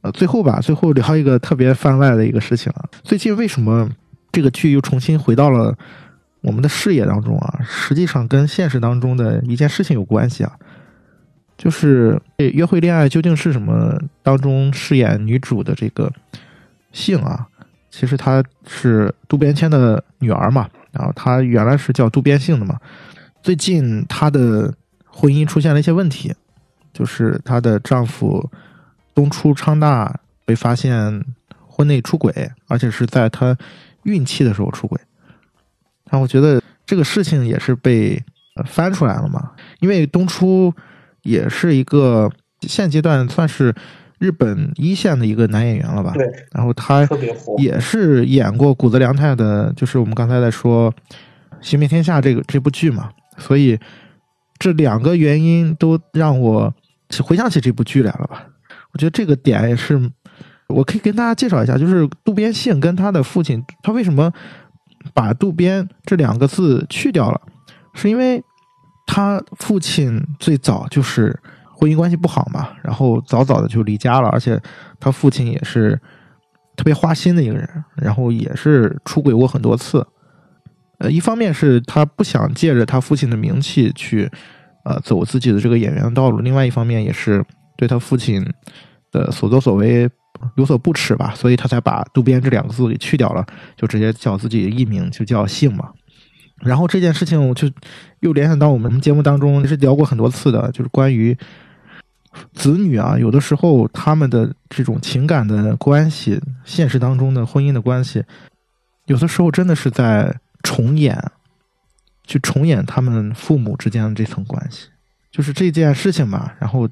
呃，最后吧，最后聊一个特别番外的一个事情啊。最近为什么这个剧又重新回到了我们的视野当中啊？实际上跟现实当中的一件事情有关系啊，就是《约会恋爱究竟是什么》当中饰演女主的这个姓啊，其实她是渡边谦的女儿嘛。然后她原来是叫渡边幸的嘛，最近她的婚姻出现了一些问题，就是她的丈夫东出昌大被发现婚内出轨，而且是在她孕期的时候出轨。然后我觉得这个事情也是被翻出来了嘛，因为东出也是一个现阶段算是。日本一线的一个男演员了吧？对。然后他也是演过谷泽良太的，就是我们刚才在说《行遍天下》这个这部剧嘛。所以这两个原因都让我回想起这部剧来了吧？我觉得这个点也是，我可以跟大家介绍一下，就是渡边信跟他的父亲，他为什么把渡边这两个字去掉了？是因为他父亲最早就是。婚姻关系不好嘛，然后早早的就离家了，而且他父亲也是特别花心的一个人，然后也是出轨过很多次。呃，一方面是他不想借着他父亲的名气去呃走自己的这个演员的道路，另外一方面也是对他父亲的所作所为有所不耻吧，所以他才把渡边这两个字给去掉了，就直接叫自己艺名就叫姓嘛。然后这件事情我就又联想到我们节目当中是聊过很多次的，就是关于。子女啊，有的时候他们的这种情感的关系，现实当中的婚姻的关系，有的时候真的是在重演，去重演他们父母之间的这层关系，就是这件事情吧。然后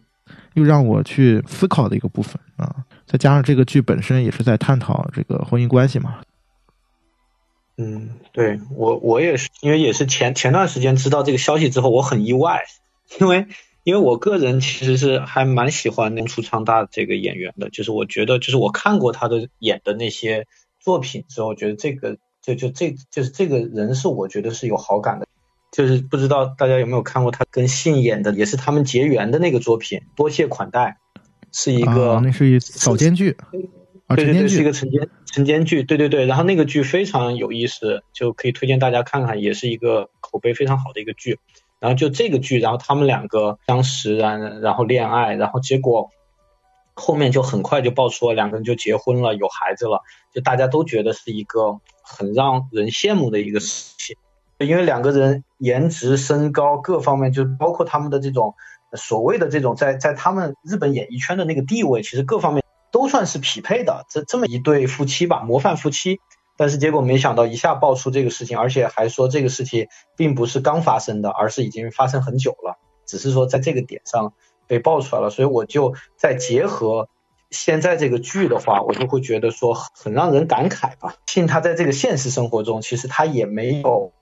又让我去思考的一个部分啊，再加上这个剧本身也是在探讨这个婚姻关系嘛。嗯，对我我也是，因为也是前前段时间知道这个消息之后，我很意外，因为。因为我个人其实是还蛮喜欢那出昌大这个演员的，就是我觉得，就是我看过他的演的那些作品之后，觉得这个就就这就是这个人是我觉得是有好感的。就是不知道大家有没有看过他跟信演的，也是他们结缘的那个作品《多谢款待》，是一个那是一早间剧，啊，对对对，是一个晨间晨间剧，对对对。然后那个剧非常有意思，就可以推荐大家看看，也是一个口碑非常好的一个剧。然后就这个剧，然后他们两个相识，然然后恋爱，然后结果后面就很快就爆出了两个人就结婚了，有孩子了，就大家都觉得是一个很让人羡慕的一个事情，因为两个人颜值、身高各方面，就包括他们的这种所谓的这种在在他们日本演艺圈的那个地位，其实各方面都算是匹配的，这这么一对夫妻吧，模范夫妻。但是结果没想到一下爆出这个事情，而且还说这个事情并不是刚发生的，而是已经发生很久了，只是说在这个点上被爆出来了。所以我就再结合现在这个剧的话，我就会觉得说很让人感慨吧。信他在这个现实生活中，其实他也没有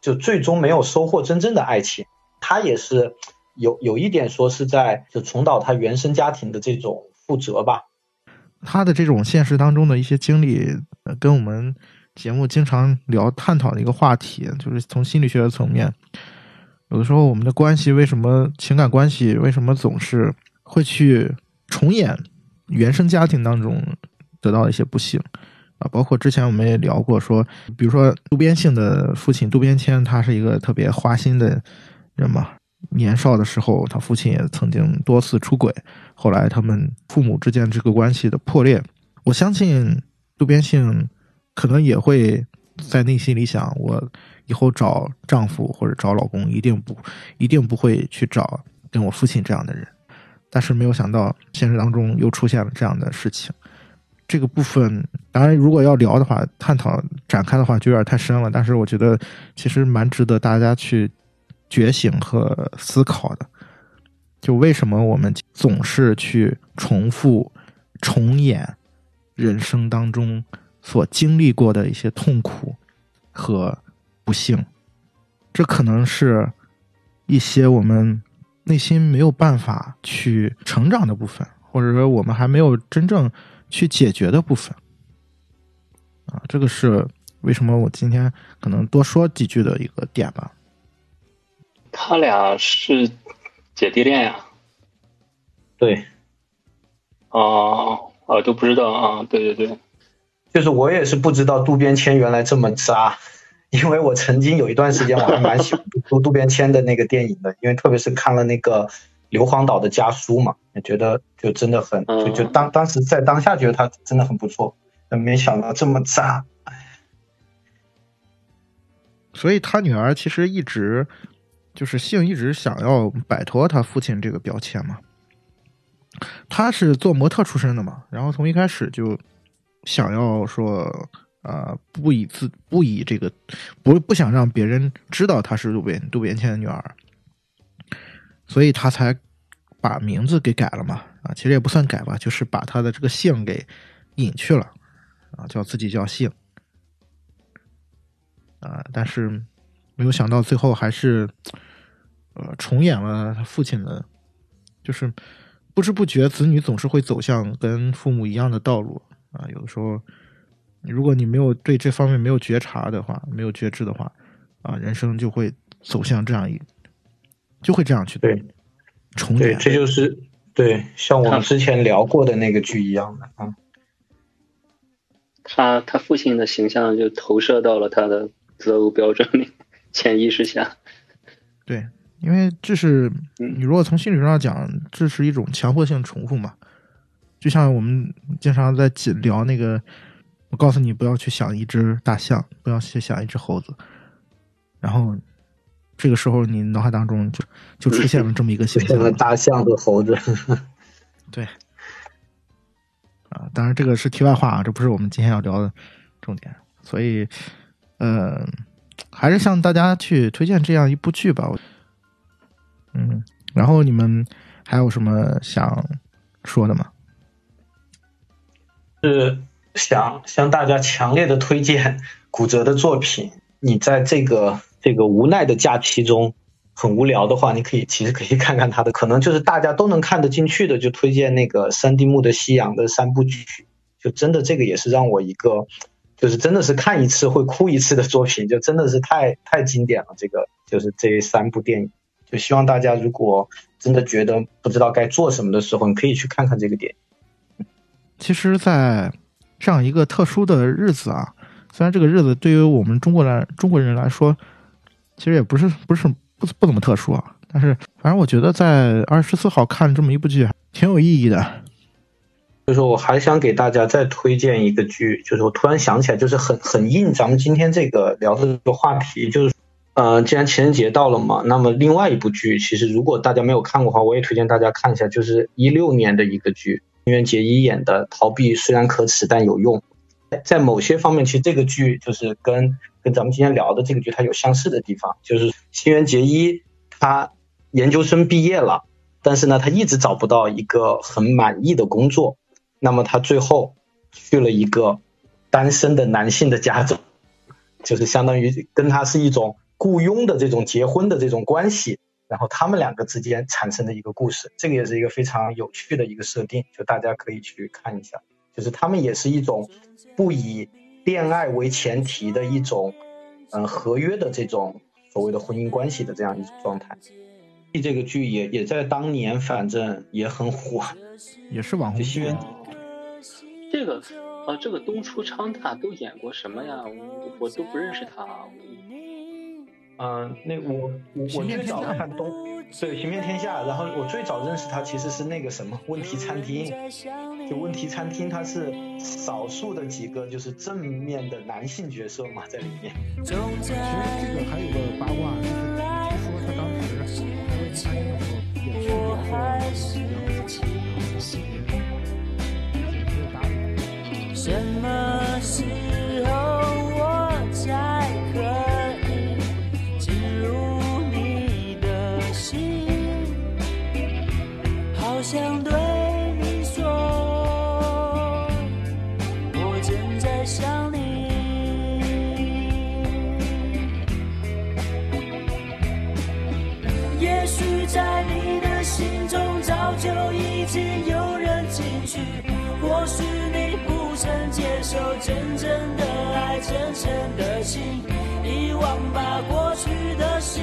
就最终没有收获真正的爱情，他也是有有一点说是在就重蹈他原生家庭的这种覆辙吧。他的这种现实当中的一些经历，跟我们节目经常聊探讨的一个话题，就是从心理学的层面，有的时候我们的关系为什么情感关系为什么总是会去重演原生家庭当中得到一些不幸啊？包括之前我们也聊过，说比如说渡边信的父亲渡边谦，他是一个特别花心的人嘛。年少的时候，他父亲也曾经多次出轨，后来他们父母之间这个关系的破裂，我相信渡边信可能也会在内心里想：我以后找丈夫或者找老公，一定不一定不会去找跟我父亲这样的人。但是没有想到，现实当中又出现了这样的事情。这个部分当然，如果要聊的话，探讨展开的话就有点太深了。但是我觉得其实蛮值得大家去。觉醒和思考的，就为什么我们总是去重复、重演人生当中所经历过的一些痛苦和不幸？这可能是一些我们内心没有办法去成长的部分，或者说我们还没有真正去解决的部分。啊，这个是为什么我今天可能多说几句的一个点吧。他俩是姐弟恋呀？对，哦哦都不知道啊，对对对，就是我也是不知道渡边谦原来这么渣，因为我曾经有一段时间我还蛮喜欢渡渡边谦的那个电影的，因为特别是看了那个硫磺岛的家书嘛，也觉得就真的很就就当当时在当下觉得他真的很不错，但没想到这么渣，所以他女儿其实一直。就是性一直想要摆脱他父亲这个标签嘛，他是做模特出身的嘛，然后从一开始就想要说啊，不以自不以这个不不想让别人知道他是渡边渡边谦的女儿，所以他才把名字给改了嘛啊，其实也不算改吧，就是把他的这个姓给隐去了啊，叫自己叫姓啊，但是。没有想到最后还是，呃，重演了他父亲的，就是不知不觉，子女总是会走向跟父母一样的道路啊。有的时候，如果你没有对这方面没有觉察的话，没有觉知的话，啊，人生就会走向这样一，就会这样去对重演。这就是对，像我们之前聊过的那个剧一样的啊。他他父亲的形象就投射到了他的择偶标准里。潜意识下，对，因为这是你如果从心理学上讲，这是一种强迫性重复嘛。就像我们经常在聊那个，我告诉你不要去想一只大象，不要去想一只猴子，然后这个时候你脑海当中就就出现了这么一个形象，大象和猴子。对，啊，当然这个是题外话啊，这不是我们今天要聊的重点，所以，呃。还是向大家去推荐这样一部剧吧，嗯，然后你们还有什么想说的吗？是想向大家强烈的推荐骨折的作品。你在这个这个无奈的假期中很无聊的话，你可以其实可以看看他的，可能就是大家都能看得进去的，就推荐那个三丁目的夕阳的三部曲。就真的这个也是让我一个。就是真的是看一次会哭一次的作品，就真的是太太经典了。这个就是这三部电影，就希望大家如果真的觉得不知道该做什么的时候，你可以去看看这个电影。其实，在这样一个特殊的日子啊，虽然这个日子对于我们中国来中国人来说，其实也不是不是不不怎么特殊啊，但是反正我觉得在二月十四号看这么一部剧，挺有意义的。就是我还想给大家再推荐一个剧，就是我突然想起来，就是很很应咱们今天这个聊的这个话题，就是呃，既然情人节到了嘛，那么另外一部剧，其实如果大家没有看过的话，我也推荐大家看一下，就是一六年的一个剧，新垣结衣演的《逃避虽然可耻但有用》。在某些方面，其实这个剧就是跟跟咱们今天聊的这个剧它有相似的地方，就是新垣结衣她研究生毕业了，但是呢，她一直找不到一个很满意的工作。那么他最后去了一个单身的男性的家中，就是相当于跟他是一种雇佣的这种结婚的这种关系，然后他们两个之间产生的一个故事，这个也是一个非常有趣的一个设定，就大家可以去看一下。就是他们也是一种不以恋爱为前提的一种嗯合约的这种所谓的婚姻关系的这样一种状态。这个剧也也在当年反正也很火，也是网红剧。这个啊，这个东出昌大都演过什么呀？我我都不认识他。嗯，那我我我最早看东对《行遍天下》，然后我最早认识他其实是那个什么《问题餐厅》，就《问题餐厅》，他是少数的几个就是正面的男性角色嘛，在里面。其实这个还有个八卦，就是据说他当时拍《问题餐厅》的时候也去过这个。什么时真正的爱，真诚的心，遗忘吧过去的事，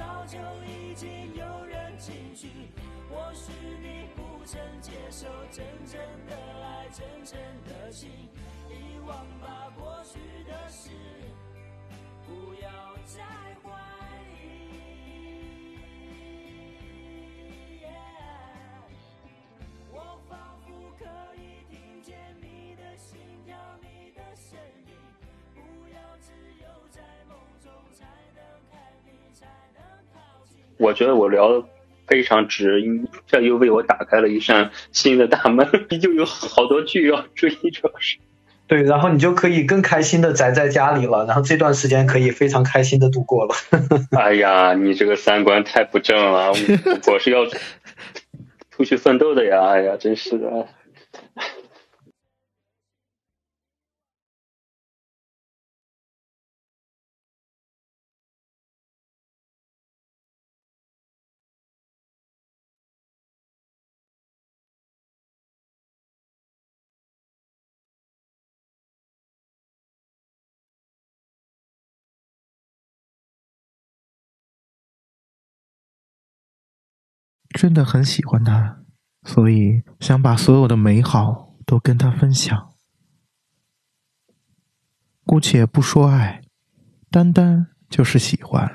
早就已经有人进去。或许你不曾接受真正的爱，真正的心，遗忘吧过去的事，不要再怀。我觉得我聊的非常值，这又为我打开了一扇新的大门，又有好多剧要追，主要是。对，然后你就可以更开心的宅在家里了，然后这段时间可以非常开心的度过了。哎呀，你这个三观太不正了，我是要出去奋斗的呀！哎呀，真是的。真的很喜欢他，所以想把所有的美好都跟他分享。姑且不说爱，单单就是喜欢。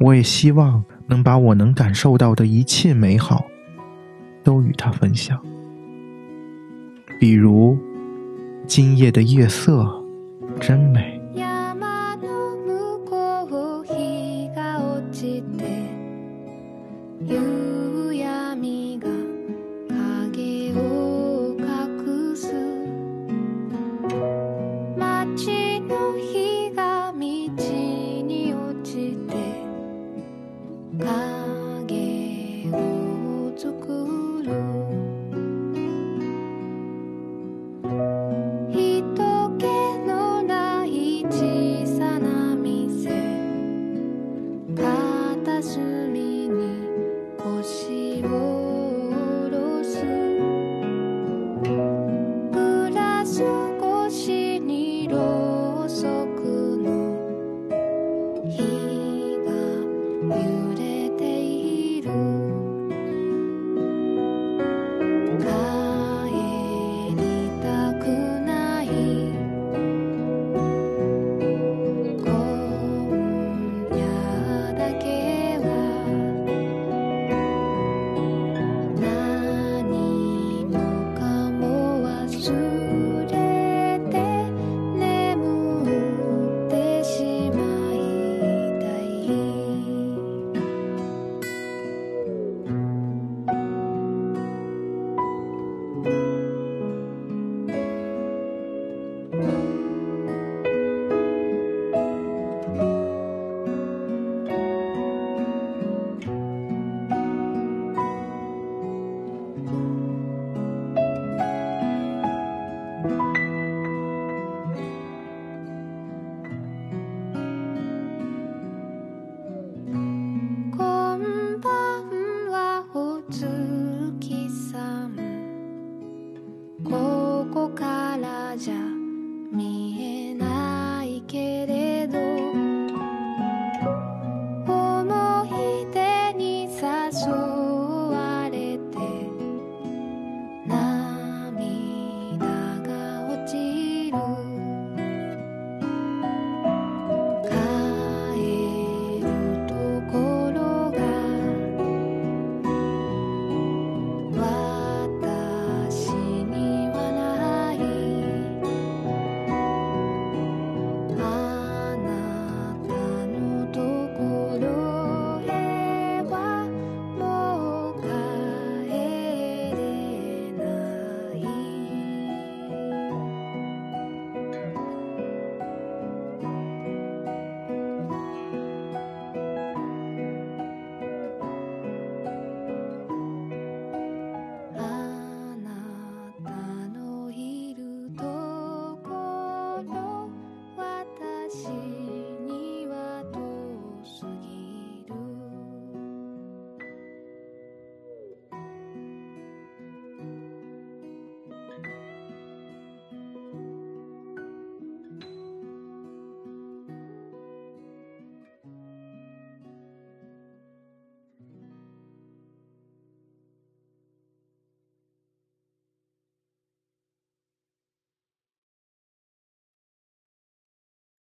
我也希望能把我能感受到的一切美好，都与他分享。比如，今夜的夜色真美。